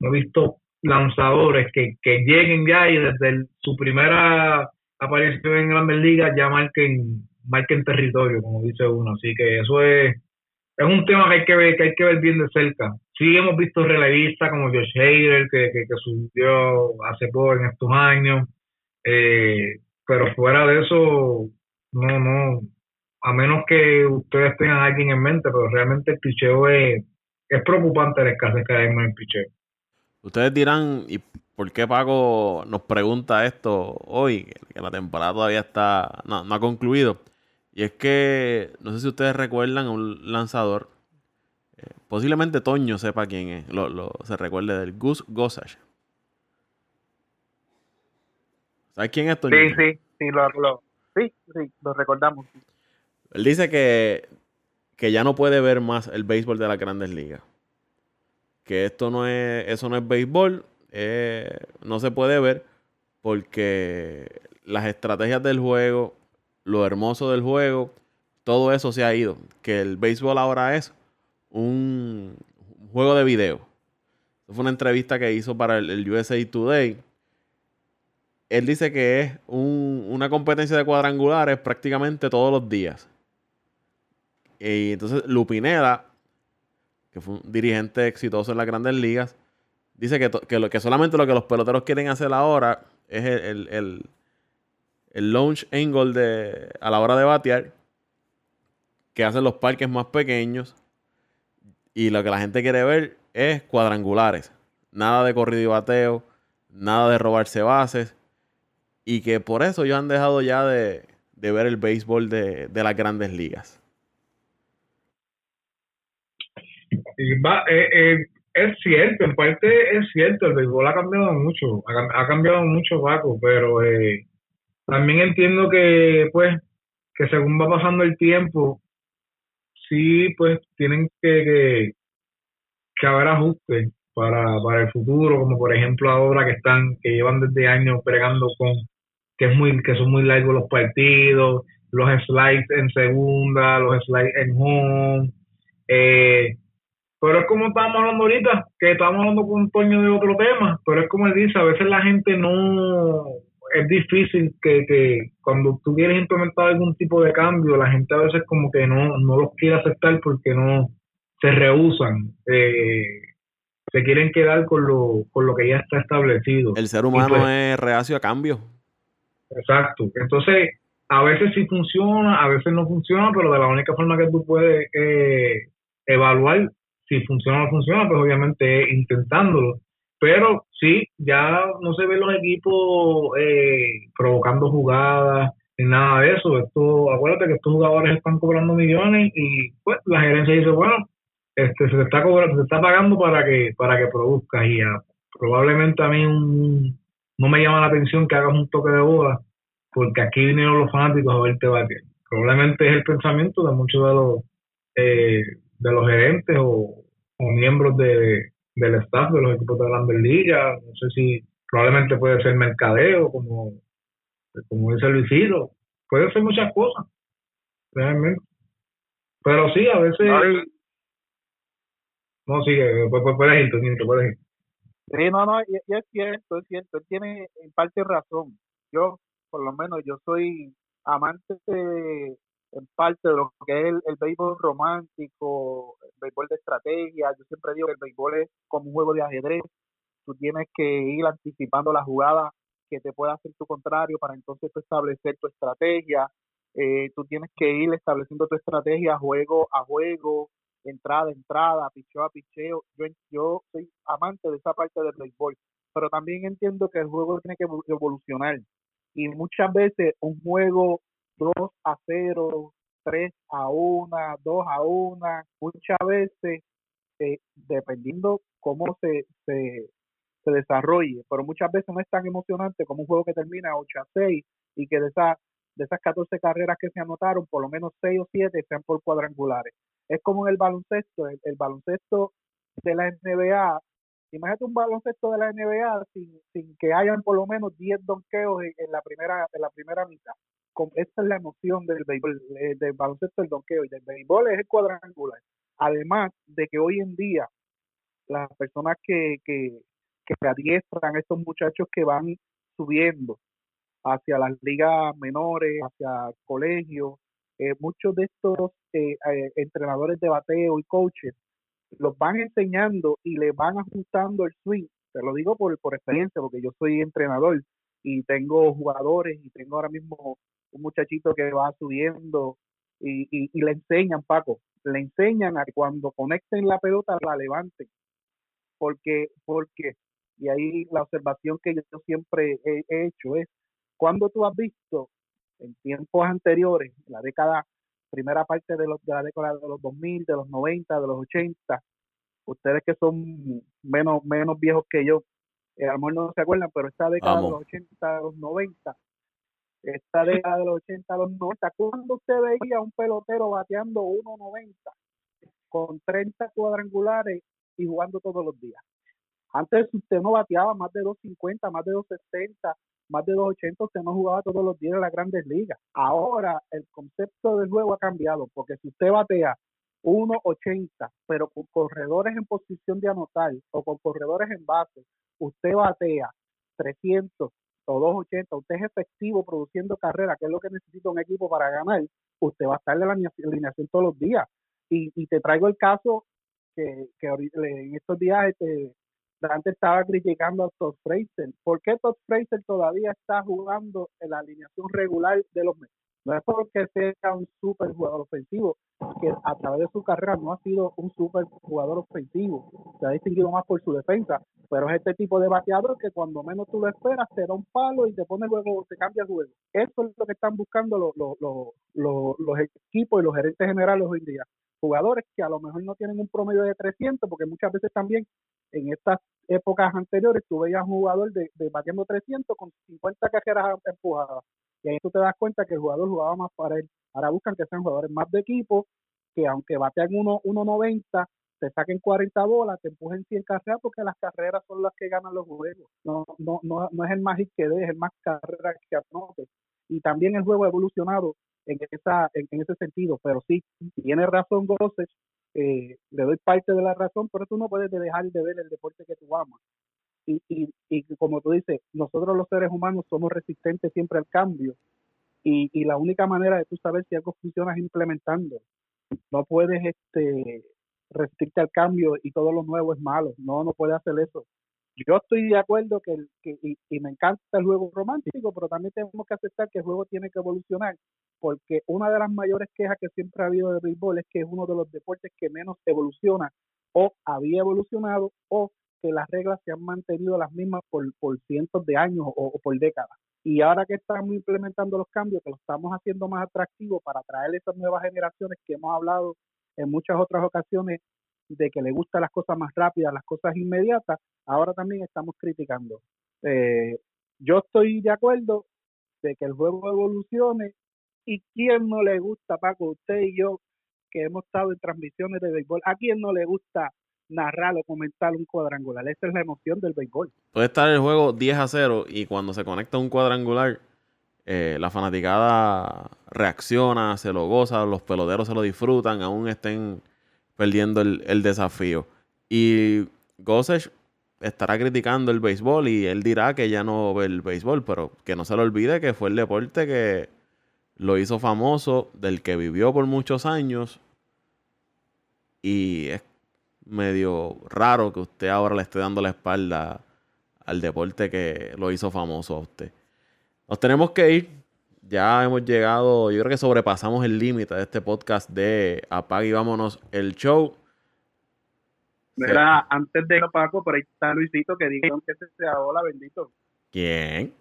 no he visto lanzadores que, que lleguen ya y desde su primera aparición en grandes ligas ya marquen, marquen territorio, como dice uno. Así que eso es, es un tema que hay que ver, que hay que ver bien de cerca. Sí hemos visto relevistas como Josh Hader, que, que, que subió hace poco en estos años. Eh, pero fuera de eso, no, no, a menos que ustedes tengan a alguien en mente, pero realmente el picheo es, es preocupante la escasez que hay en el picheo. Ustedes dirán, ¿y por qué Paco nos pregunta esto hoy? Que la temporada todavía está, no, no ha concluido. Y es que, no sé si ustedes recuerdan a un lanzador, eh, posiblemente Toño sepa quién es, lo, lo, se recuerde del Gus Gossage. ¿Sabes quién es Toño? Sí, sí, sí, lo, sí, sí, lo recordamos. Él dice que, que ya no puede ver más el béisbol de las grandes ligas. Que esto no es, eso no es béisbol, eh, no se puede ver porque las estrategias del juego, lo hermoso del juego, todo eso se ha ido. Que el béisbol ahora es un juego de video. Fue una entrevista que hizo para el USA Today él dice que es una competencia de cuadrangulares prácticamente todos los días. Y entonces Lupineda, que fue un dirigente exitoso en las grandes ligas, dice que, que, que solamente lo que los peloteros quieren hacer ahora es el, el, launch angle de, a la hora de batear, que hacen los parques más pequeños. Y lo que la gente quiere ver es cuadrangulares. Nada de corrido y bateo, nada de robarse bases y que por eso ellos han dejado ya de, ver el béisbol de, las grandes ligas. Eh, eh, es cierto, en parte es cierto, el béisbol ha cambiado mucho, ha, cambiado mucho Paco, pero eh, también entiendo que pues que según va pasando el tiempo, sí pues tienen que, que, que haber ajustes para, para el futuro, como por ejemplo ahora que están, que llevan desde años bregando con que es muy que son muy largos los partidos, los slides en segunda, los slides en home. Eh, pero es como estábamos hablando ahorita, que estábamos hablando con Toño de otro tema, pero es como él dice, a veces la gente no, es difícil que, que cuando tú quieres implementar algún tipo de cambio, la gente a veces como que no, no los quiere aceptar porque no se rehusan, eh, se quieren quedar con lo, con lo que ya está establecido. El ser humano pues es reacio a cambio. Exacto. Entonces, a veces sí funciona, a veces no funciona, pero de la única forma que tú puedes eh, evaluar si funciona o no funciona, pues obviamente es intentándolo. Pero sí, ya no se ven los equipos eh, provocando jugadas ni nada de eso. Esto, acuérdate que estos jugadores están cobrando millones y pues la gerencia dice, bueno, este se te está cobrando, se está pagando para que para que produzcas y probablemente a mí un no me llama la atención que hagas un toque de boda, porque aquí vinieron los fanáticos a verte batir. Probablemente es el pensamiento de muchos de los eh, de los gerentes o, miembros de, del staff de los equipos de grandes ligas. No sé si probablemente puede ser mercadeo, como, como dice Luisito. Puede ser muchas cosas, realmente. Pero sí, a veces... No, sigue, pues, pues, puedes ir, puedes ir. Sí, no, no, y, es cierto, es cierto, él tiene en parte razón. Yo, por lo menos, yo soy amante de, en parte de lo que es el, béisbol romántico, el béisbol de estrategia. Yo siempre digo que el béisbol es como un juego de ajedrez. Tú tienes que ir anticipando la jugada que te pueda hacer tu contrario para entonces establecer tu estrategia. Eh, tú tienes que ir estableciendo tu estrategia juego a juego, entrada a entrada, picheo a picheo. Yo, yo soy amante de esa parte del béisbol, pero también entiendo que el juego tiene que evolucionar. Y muchas veces un juego 2 a 0, 3 a 1, 2 a 1, muchas veces, eh, dependiendo cómo se, se, se desarrolle, pero muchas veces no es tan emocionante como un juego que termina 8 a 6 y que de, esa, de esas 14 carreras que se anotaron, por lo menos 6 o 7 sean por cuadrangulares. Es como en el baloncesto, el, baloncesto de la NBA imagínate un baloncesto de la NBA sin, sin que hayan por lo menos 10 donqueos en, la primera en la primera mitad esta es la emoción del béisbol, eh, del baloncesto del donqueo y del béisbol es el cuadrangular. Además de que hoy en día las personas que, que, que adiestran, estos muchachos que van subiendo hacia las ligas menores, hacia colegios, eh, muchos de estos eh, entrenadores de bateo y coaches los van enseñando y le van ajustando el swing. Te lo digo por, por experiencia, porque yo soy entrenador y tengo jugadores y tengo ahora mismo un muchachito que va subiendo y, y, le enseñan, Paco, le enseñan a que cuando conecten la pelota la levanten. Porque, porque, y ahí la observación que yo siempre he, hecho es, cuando tú has visto en tiempos anteriores, la década, primera parte de, los, de la década de los 2000, de los 90, de los 80, ustedes que son menos, menos viejos que yo, eh, a lo mejor no se acuerdan, pero esta década de los 80, de los 90, esta década de los 80 a los 90, cuando usted veía un pelotero bateando 1.90 con 30 cuadrangulares y jugando todos los días? Antes usted no bateaba más de 2.50, más de 2.60, más de 2.80, usted no jugaba todos los días en las grandes ligas. Ahora el concepto del juego ha cambiado, porque si usted batea 1.80, pero con corredores en posición de anotar o con corredores en base, usted batea 300, o 280, usted es efectivo produciendo carrera, que es lo que necesita un equipo para ganar, usted va a estar en la alineación todos los días. Y, y te traigo el caso que, que en estos días este, Dante estaba criticando a Todd Fraser. ¿Por qué Todd Fraser todavía está jugando en la alineación regular de los Mets? No es porque sea un super jugador ofensivo, que a través de su carrera no ha sido un super jugador ofensivo. Se ha distinguido más por su defensa, pero es este tipo de bateador que cuando menos tú lo esperas te da un palo y te pone luego, te cambia el juego. Eso es lo que están buscando los, los, los, los equipos y los gerentes generales hoy en día. Jugadores que a lo mejor no tienen un promedio de 300, porque muchas veces también en estas épocas anteriores tú veías un jugador de, de batiendo 300 con 50 carreras empujadas y ahí tú te das cuenta que el jugador jugaba más para él. Ahora buscan que sean jugadores más de equipo, que aunque batean 1.90, te saquen 40 bolas, te empujen 100 carreras, porque las carreras son las que ganan los juegos. No, no, no, no es el más hit que dé, es el más carreras que anote. Y también el juego ha evolucionado en, esa, en, ese sentido, pero sí, tiene razón Gossech, eh, le doy parte de la razón, pero tú no puedes dejar de ver el deporte que tú amas y, y, y como tú dices, nosotros los seres humanos somos resistentes siempre al cambio y, y la única manera de tú saber si algo funciona es implementando. No puedes este resistirte al cambio y todo lo nuevo es malo. No, no puedes hacer eso. Yo estoy de acuerdo que, que y, y, me encanta el juego romántico, pero también tenemos que aceptar que el juego tiene que evolucionar, porque una de las mayores quejas que siempre ha habido de béisbol es que es uno de los deportes que menos evoluciona o había evolucionado o que las reglas se han mantenido las mismas por, por cientos de años o, por décadas. Y ahora que estamos implementando los cambios, que lo estamos haciendo más atractivo para atraer esas nuevas generaciones que hemos hablado en muchas otras ocasiones de que le gustan las cosas más rápidas, las cosas inmediatas, ahora también estamos criticando. Eh, yo estoy de acuerdo de que el juego evolucione y quién no le gusta, Paco, usted y yo, que hemos estado en transmisiones de béisbol, ¿a quién no le gusta narrar o comentar un cuadrangular? Esa es la emoción del béisbol. Puede estar el juego 10 a 0 y cuando se conecta un cuadrangular, eh, la fanaticada reacciona, se lo goza, los peloteros se lo disfrutan, aún estén perdiendo el, el desafío. Y Gossage estará criticando el béisbol y él dirá que ya no ve el béisbol, pero que no se le olvide que fue el deporte que lo hizo famoso, del que vivió por muchos años. Y es medio raro que usted ahora le esté dando la espalda al deporte que lo hizo famoso a usted. Nos tenemos que ir. Ya hemos llegado, yo creo que sobrepasamos el límite de este podcast de Apague y vámonos el show. Mira, antes de Paco, por ahí está Luisito que dijeron que se sea hola, bendito. ¿Quién?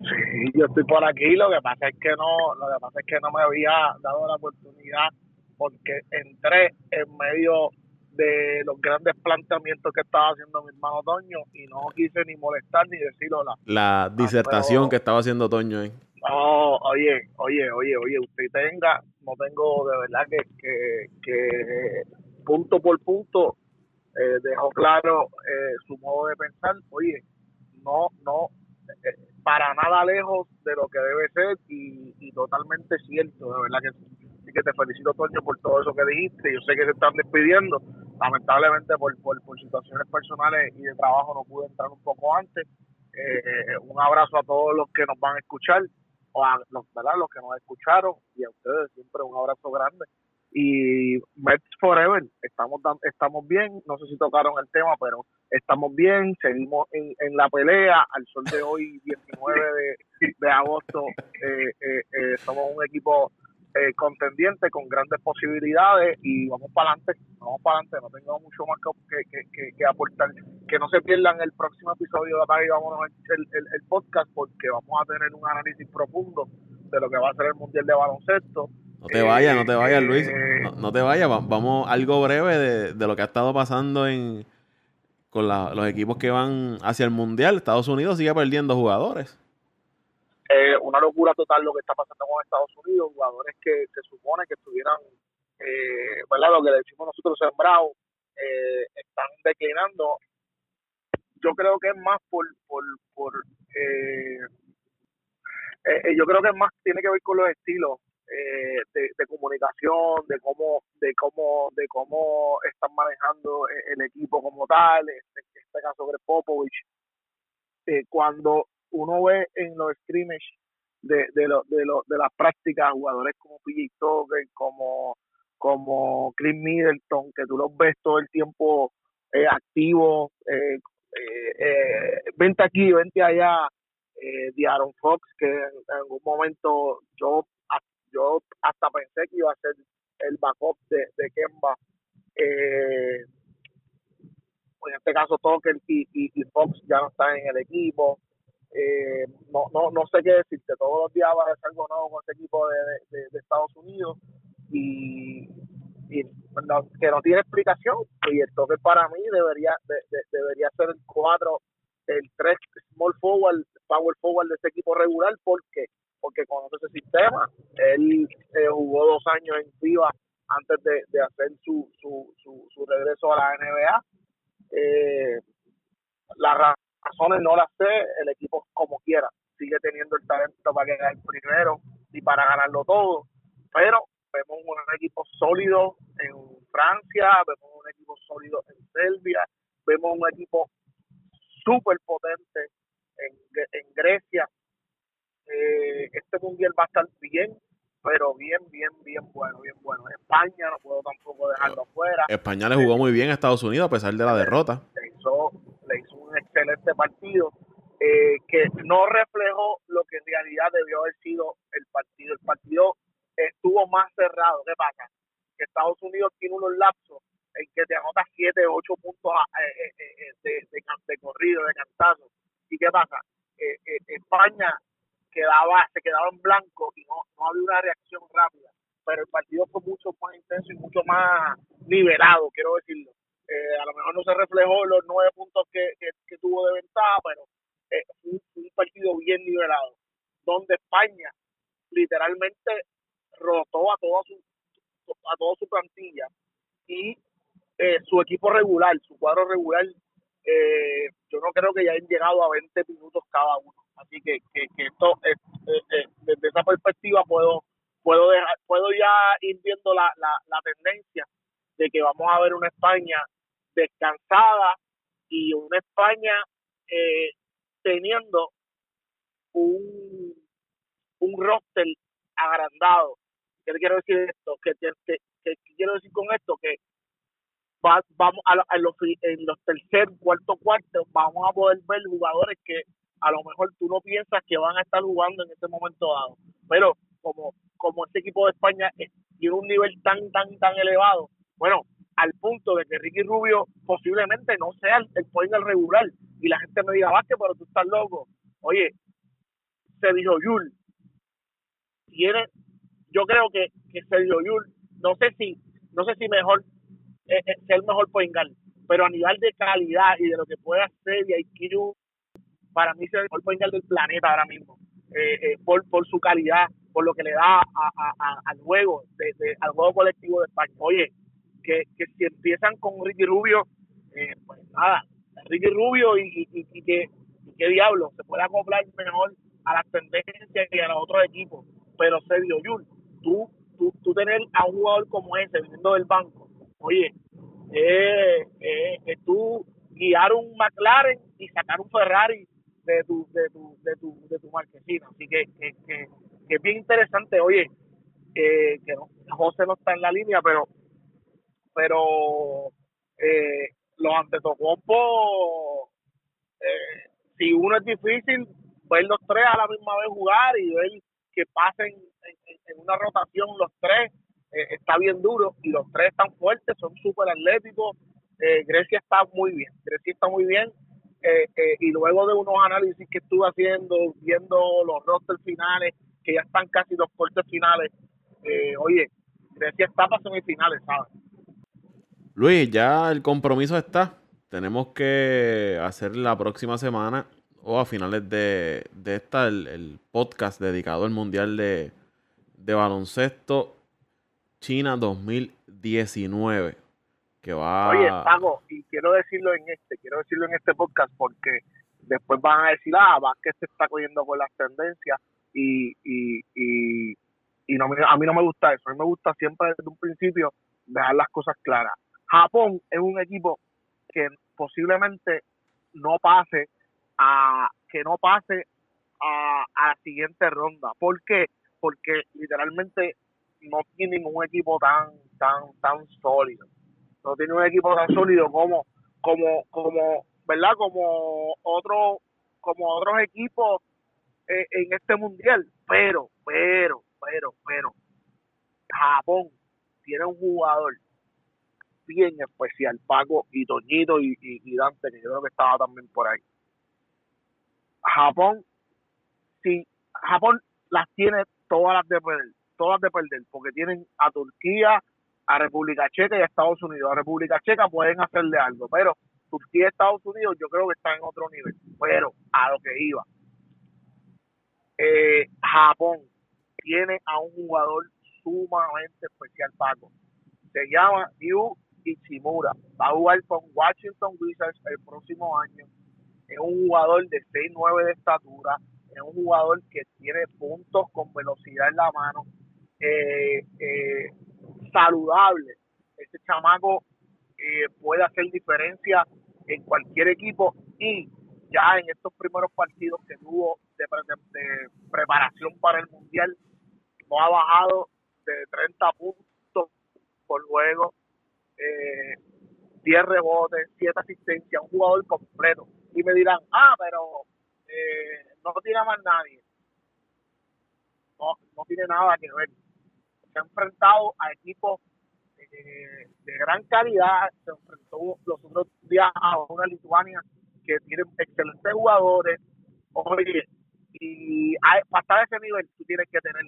Sí, yo estoy por aquí, lo que pasa es que no, lo que pasa es que no me había dado la oportunidad porque entré en medio de los grandes planteamientos que estaba haciendo mi hermano Toño y no quise ni molestar ni decir hola. La disertación que estaba haciendo Toño, ¿eh? No, oye, oye, oye, oye, usted tenga, no tengo de verdad que, que, que punto por punto eh, dejó claro eh, su modo de pensar. Oye, no, no, eh, para nada lejos de lo que debe ser y, y totalmente cierto, de verdad que sí que te felicito Toño por todo eso que dijiste, yo sé que se están despidiendo, lamentablemente por, por, situaciones personales y de trabajo no pude entrar un poco antes, eh, un abrazo a todos los que nos van a escuchar, o a los, ¿verdad? los que nos escucharon y a ustedes siempre un abrazo grande. Y Mets Forever, estamos estamos bien, no sé si tocaron el tema, pero estamos bien, seguimos en, en la pelea, al sol de hoy, 19 de, de agosto, eh, eh, eh, somos un equipo eh, contendiente con grandes posibilidades y vamos para adelante, vamos para adelante, no tengo mucho más que, que, que, que, aportar, que no se pierdan el próximo episodio de Apague Vámonos el, el, el podcast porque vamos a tener un análisis profundo de lo que va a ser el Mundial de Baloncesto, no te vayas, no te vayas, Luis. No, no te vayas. Vamos algo breve de, de, lo que ha estado pasando en con la, los equipos que van hacia el Mundial. Estados Unidos sigue perdiendo jugadores. Eh, una locura total lo que está pasando con Estados Unidos. Jugadores que se supone que estuvieran, eh, ¿verdad? Lo que decimos nosotros sembrados, eh, están declinando. Yo creo que es más por, por, por eh, eh, yo creo que es más tiene que ver con los estilos eh, de, de, comunicación, de cómo, de cómo, de cómo están manejando el equipo como tal, en este caso Greg Popovich, eh, cuando uno ve en los scrimmage de, de, lo, de, lo, de las prácticas jugadores como PJ Tucker, como, como Chris Middleton, que tú los ves todo el tiempo eh, activos, eh, eh, vente aquí, vente allá, eh, de Aaron Fox, que en, algún momento yo yo hasta pensé que iba a ser el backup de, de Kemba. Eh, en este caso Tucker y, Fox ya no están en el equipo. Eh, no, no, no sé qué decirte, todos los días va a ser algo nuevo con este equipo de, de, Estados Unidos y, que no tiene explicación. Y el toque para mí debería de, debería ser el 4, el 3 small forward, power forward de este equipo regular, porque porque conoce ese sistema. Él eh, jugó dos años en FIBA antes de, hacer su, su, su, su, regreso a la NBA. Eh, las razones no las sé, el equipo como quiera sigue teniendo el talento para quedar primero y para ganarlo todo, pero vemos un equipo sólido en Francia, vemos un equipo sólido en Serbia, vemos un equipo súper potente en, en Grecia, eh, este mundial va a estar bien, pero bien, bien, bien bueno, bien bueno. España no puedo tampoco dejarlo afuera. España le jugó muy bien a Estados Unidos a pesar de la derrota. Hizo, hizo un excelente partido eh, que no reflejó lo que en realidad debió haber sido el partido. El partido estuvo más cerrado. ¿Qué pasa? Que Estados Unidos tiene unos lapsos en que te anota 7, 8 puntos eh, eh, de, corrido, de cantazo. ¿Y qué pasa? España quedaba, se quedaba en blanco y no, no había una reacción rápida. Pero el partido fue mucho más intenso y mucho más nivelado, quiero decirlo. Eh, a lo mejor no se reflejó los nueve puntos que, que, que tuvo de ventaja, pero eh, un, un, partido bien nivelado, donde España literalmente rotó a todas sus, a toda su plantilla y eh, su equipo regular, su cuadro regular, eh, yo no creo que ya hayan llegado a 20 minutos cada uno. Así que, que, esto, eh, desde esa perspectiva puedo puedo dejar, puedo ya ir viendo la, la, la tendencia de que vamos a ver una España descansada y una España teniendo un, un roster agrandado. ¿Qué quiero decir esto? ¿Qué, quiero decir con esto? Que vamos a, los, en los tercer, cuarto, cuarto, vamos a poder ver jugadores que a lo mejor tú no piensas que van a estar jugando en este momento dado. Pero como, como este equipo de España tiene un nivel tan, tan, tan elevado, bueno, al punto de que Ricky Rubio posiblemente no sea el, el regular y la gente me diga, que pero tú estás loco. Oye, Sergio Yul tiene, yo creo que, que Sergio Yul, no sé si, no sé si mejor, eh, eh, es el mejor Poingal, pero a nivel de calidad y de lo que puede hacer y IQ, para mí es el mejor Poingal del planeta ahora mismo, eh, por, por su calidad, por lo que le da a, al juego, de, al juego colectivo de España. Oye, que, que si empiezan con Ricky Rubio, pues nada, Ricky Rubio y, y, y que qué diablo, se puede acoplar mejor a las tendencias y a los otros equipos. Pero Sergio Yul, tú, tú, tú tener a un jugador como ese viniendo del banco, oye, eh, eh, eh, tú guiar un McLaren y sacar un Ferrari de tu, de tu, de tu, de tu marquesina. Así que, que, que, es bien interesante, oye, que no, José no está en la línea, pero pero eh, los antetocompos eh, si uno es difícil, ver los tres a la misma vez jugar y ver que pasen en, una rotación los tres, eh, está bien duro y los tres están fuertes, son súper atléticos. Eh, Grecia está muy bien, Grecia está muy bien. Eh, y luego de unos análisis que estuve haciendo, viendo los rosters finales, que ya están casi los cortes finales, oye, Grecia está para semifinales, ¿sabes? Luis, ya el compromiso está tenemos que hacer la próxima semana o a finales de, esta el, podcast dedicado al Mundial de, Baloncesto China 2019. Que va... Oye, Pago, y quiero decirlo en este, quiero decirlo en este podcast porque después van a decir, ah, que se está cogiendo con las tendencias y, y, y, y no, a mí no me gusta eso. A mí me gusta siempre desde un principio dejar las cosas claras. Japón es un equipo que posiblemente no pase a que no pase a, la siguiente ronda. ¿Por qué? Porque literalmente no tiene ningún equipo tan tan tan sólido. No tiene un equipo tan sólido como como como ¿verdad? Como otro como otros equipos eh, en este mundial, pero pero pero pero Japón tiene un jugador bien especial, Paco y Toñito y, Dante, que yo creo que estaba también por ahí. Japón, sí, Japón las tiene todas las de perder, todas de perder, porque tienen a Turquía, a República Checa y a Estados Unidos. A República Checa pueden hacerle algo, pero Turquía y Estados Unidos yo creo que están en otro nivel. Pero a lo que iba, eh, Japón tiene a un jugador sumamente especial, Paco. Se llama Yu Ichimura. Va a jugar con Washington Wizards el próximo año. Es un jugador de 6'9 de estatura. Es un jugador que tiene puntos con velocidad en la mano. Eh, eh, saludable. Este chamaco eh, puede hacer diferencia en cualquier equipo y ya en estos primeros partidos que tuvo de, preparación para el mundial no ha bajado de 30 puntos por juego eh, 10 rebotes, 7 asistencias, un jugador completo. Y me dirán, ah, pero eh, no tiene más nadie. No, no tiene nada que ver. Se ha enfrentado a equipos eh, de gran calidad. Se enfrentó los otros días a una Lituania que tiene excelentes jugadores. Oye, y para estar a ese nivel tú tienes que tener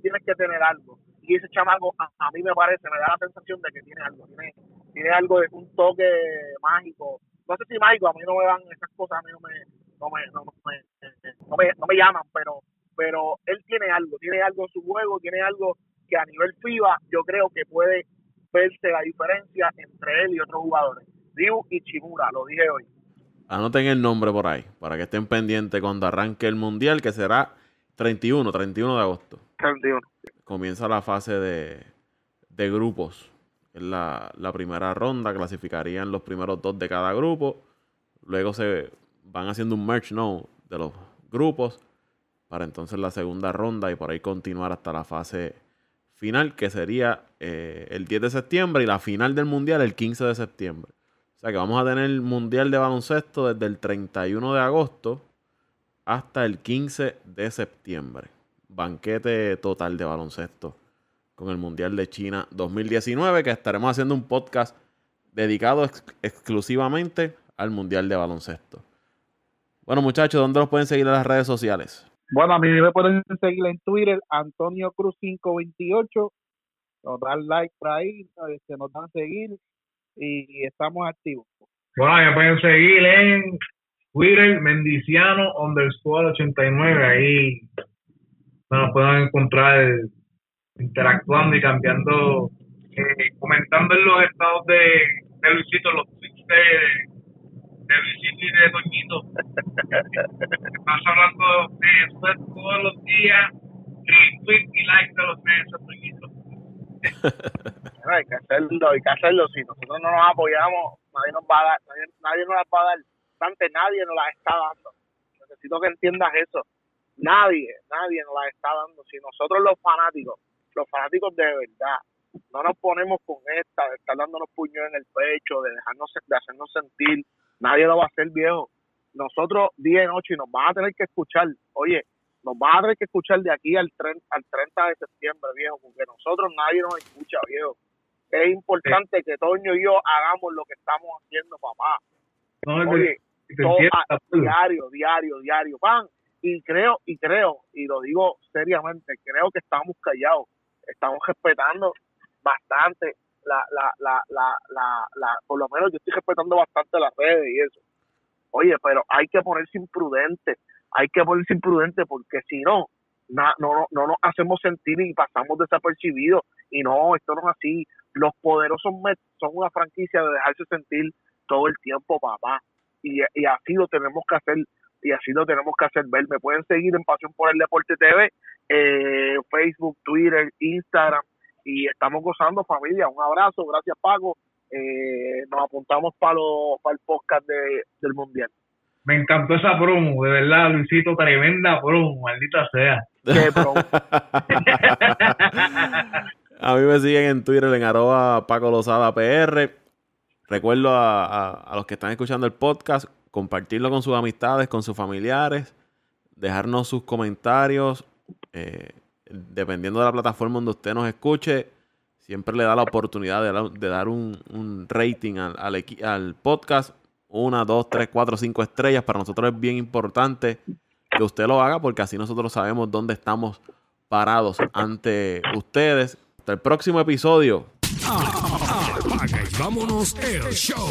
tienes que tener algo y ese chamaco a, mí me parece, me da la sensación de que tiene algo, tiene, tiene algo de un toque mágico. No sé si mágico, a mí no me dan esas cosas, a mí no me, no me, no me, no me, llaman, pero, pero él tiene algo, tiene algo en su juego, tiene algo que a nivel FIBA yo creo que puede verse la diferencia entre él y otros jugadores. Ryu y Chimura, lo dije hoy. Anoten el nombre por ahí, para que estén pendientes cuando arranque el Mundial, que será 31, 31 de agosto. 31. Comienza la fase de, de grupos. Es la, la primera ronda, clasificarían los primeros dos de cada grupo. Luego se van haciendo un merge no de los grupos para entonces la segunda ronda y por ahí continuar hasta la fase final, que sería eh, el 10 de septiembre y la final del mundial el 15 de septiembre. O sea que vamos a tener el mundial de baloncesto desde el 31 de agosto hasta el 15 de septiembre. Banquete total de baloncesto con el Mundial de China 2019, que estaremos haciendo un podcast dedicado exclusivamente al Mundial de Baloncesto. Bueno, muchachos, ¿dónde los pueden seguir en las redes sociales? Bueno, a mí me pueden seguir en Twitter, Antonio Cruz 528. Nos dan like por ahí, se este, nos dan seguir y estamos activos. Bueno, me pueden seguir en Twitter, Mendiciano underscore 89. Ahí nos pueden encontrar interactuando y cambiando, eh, comentando en los estados de, Luisito, los tweets de Luisito y de Doñito. Estás hablando de eso todos los días, retweet y like de los medios Doñito. hay que hacerlo, hay que hacerlo. Si nosotros no nos apoyamos, nadie nos va a dar, nadie, nadie nos las va a dar. Antes nadie nos las está dando. Necesito que entiendas eso. Nadie, nadie nos las está dando. Si nosotros los fanáticos, los fanáticos de verdad, no nos ponemos con esta, de estar dándonos puños en el pecho, de dejarnos, de hacernos sentir nadie lo va a hacer viejo. Nosotros día y noche nos van a tener que escuchar, oye, nos van a tener que escuchar de aquí al 30, al 30 de septiembre, viejo, porque nosotros nadie nos escucha, viejo. Es importante que Toño y yo hagamos lo que estamos haciendo, papá. oye, diario, diario, diario, pan. Y creo, y creo, y lo digo seriamente, creo que estamos callados, estamos respetando bastante la, la, la, la, la, la, por lo menos yo estoy respetando bastante las redes y eso. Oye, pero hay que ponerse imprudente, hay que ponerse imprudente porque si no, no, no, no nos hacemos sentir y pasamos desapercibidos. Y no, esto no es así. Los poderosos son una franquicia de dejarse sentir todo el tiempo, papá. Y así lo tenemos que hacer y así lo tenemos que hacer ver. Me pueden seguir en Pasión por el Deporte TV, eh, Facebook, Twitter, Instagram, y estamos gozando familia. Un abrazo, gracias Paco. Eh, nos apuntamos para para el podcast de, del Mundial. Me encantó esa promo, de verdad, Luisito, tremenda promo, maldita sea. ¿Qué promo? a mí me siguen en Twitter en arroba Paco Lozada PR. Recuerdo a, a, los que están escuchando el podcast, compartirlo con sus amistades, con sus familiares, dejarnos sus comentarios. Eh, dependiendo de la plataforma donde usted nos escuche, siempre le da la oportunidad de, dar un, rating al, podcast. Una, dos, tres, cuatro, cinco estrellas. Para nosotros es bien importante que usted lo haga porque así nosotros sabemos dónde estamos parados ante ustedes. Hasta el próximo episodio. vámonos el show.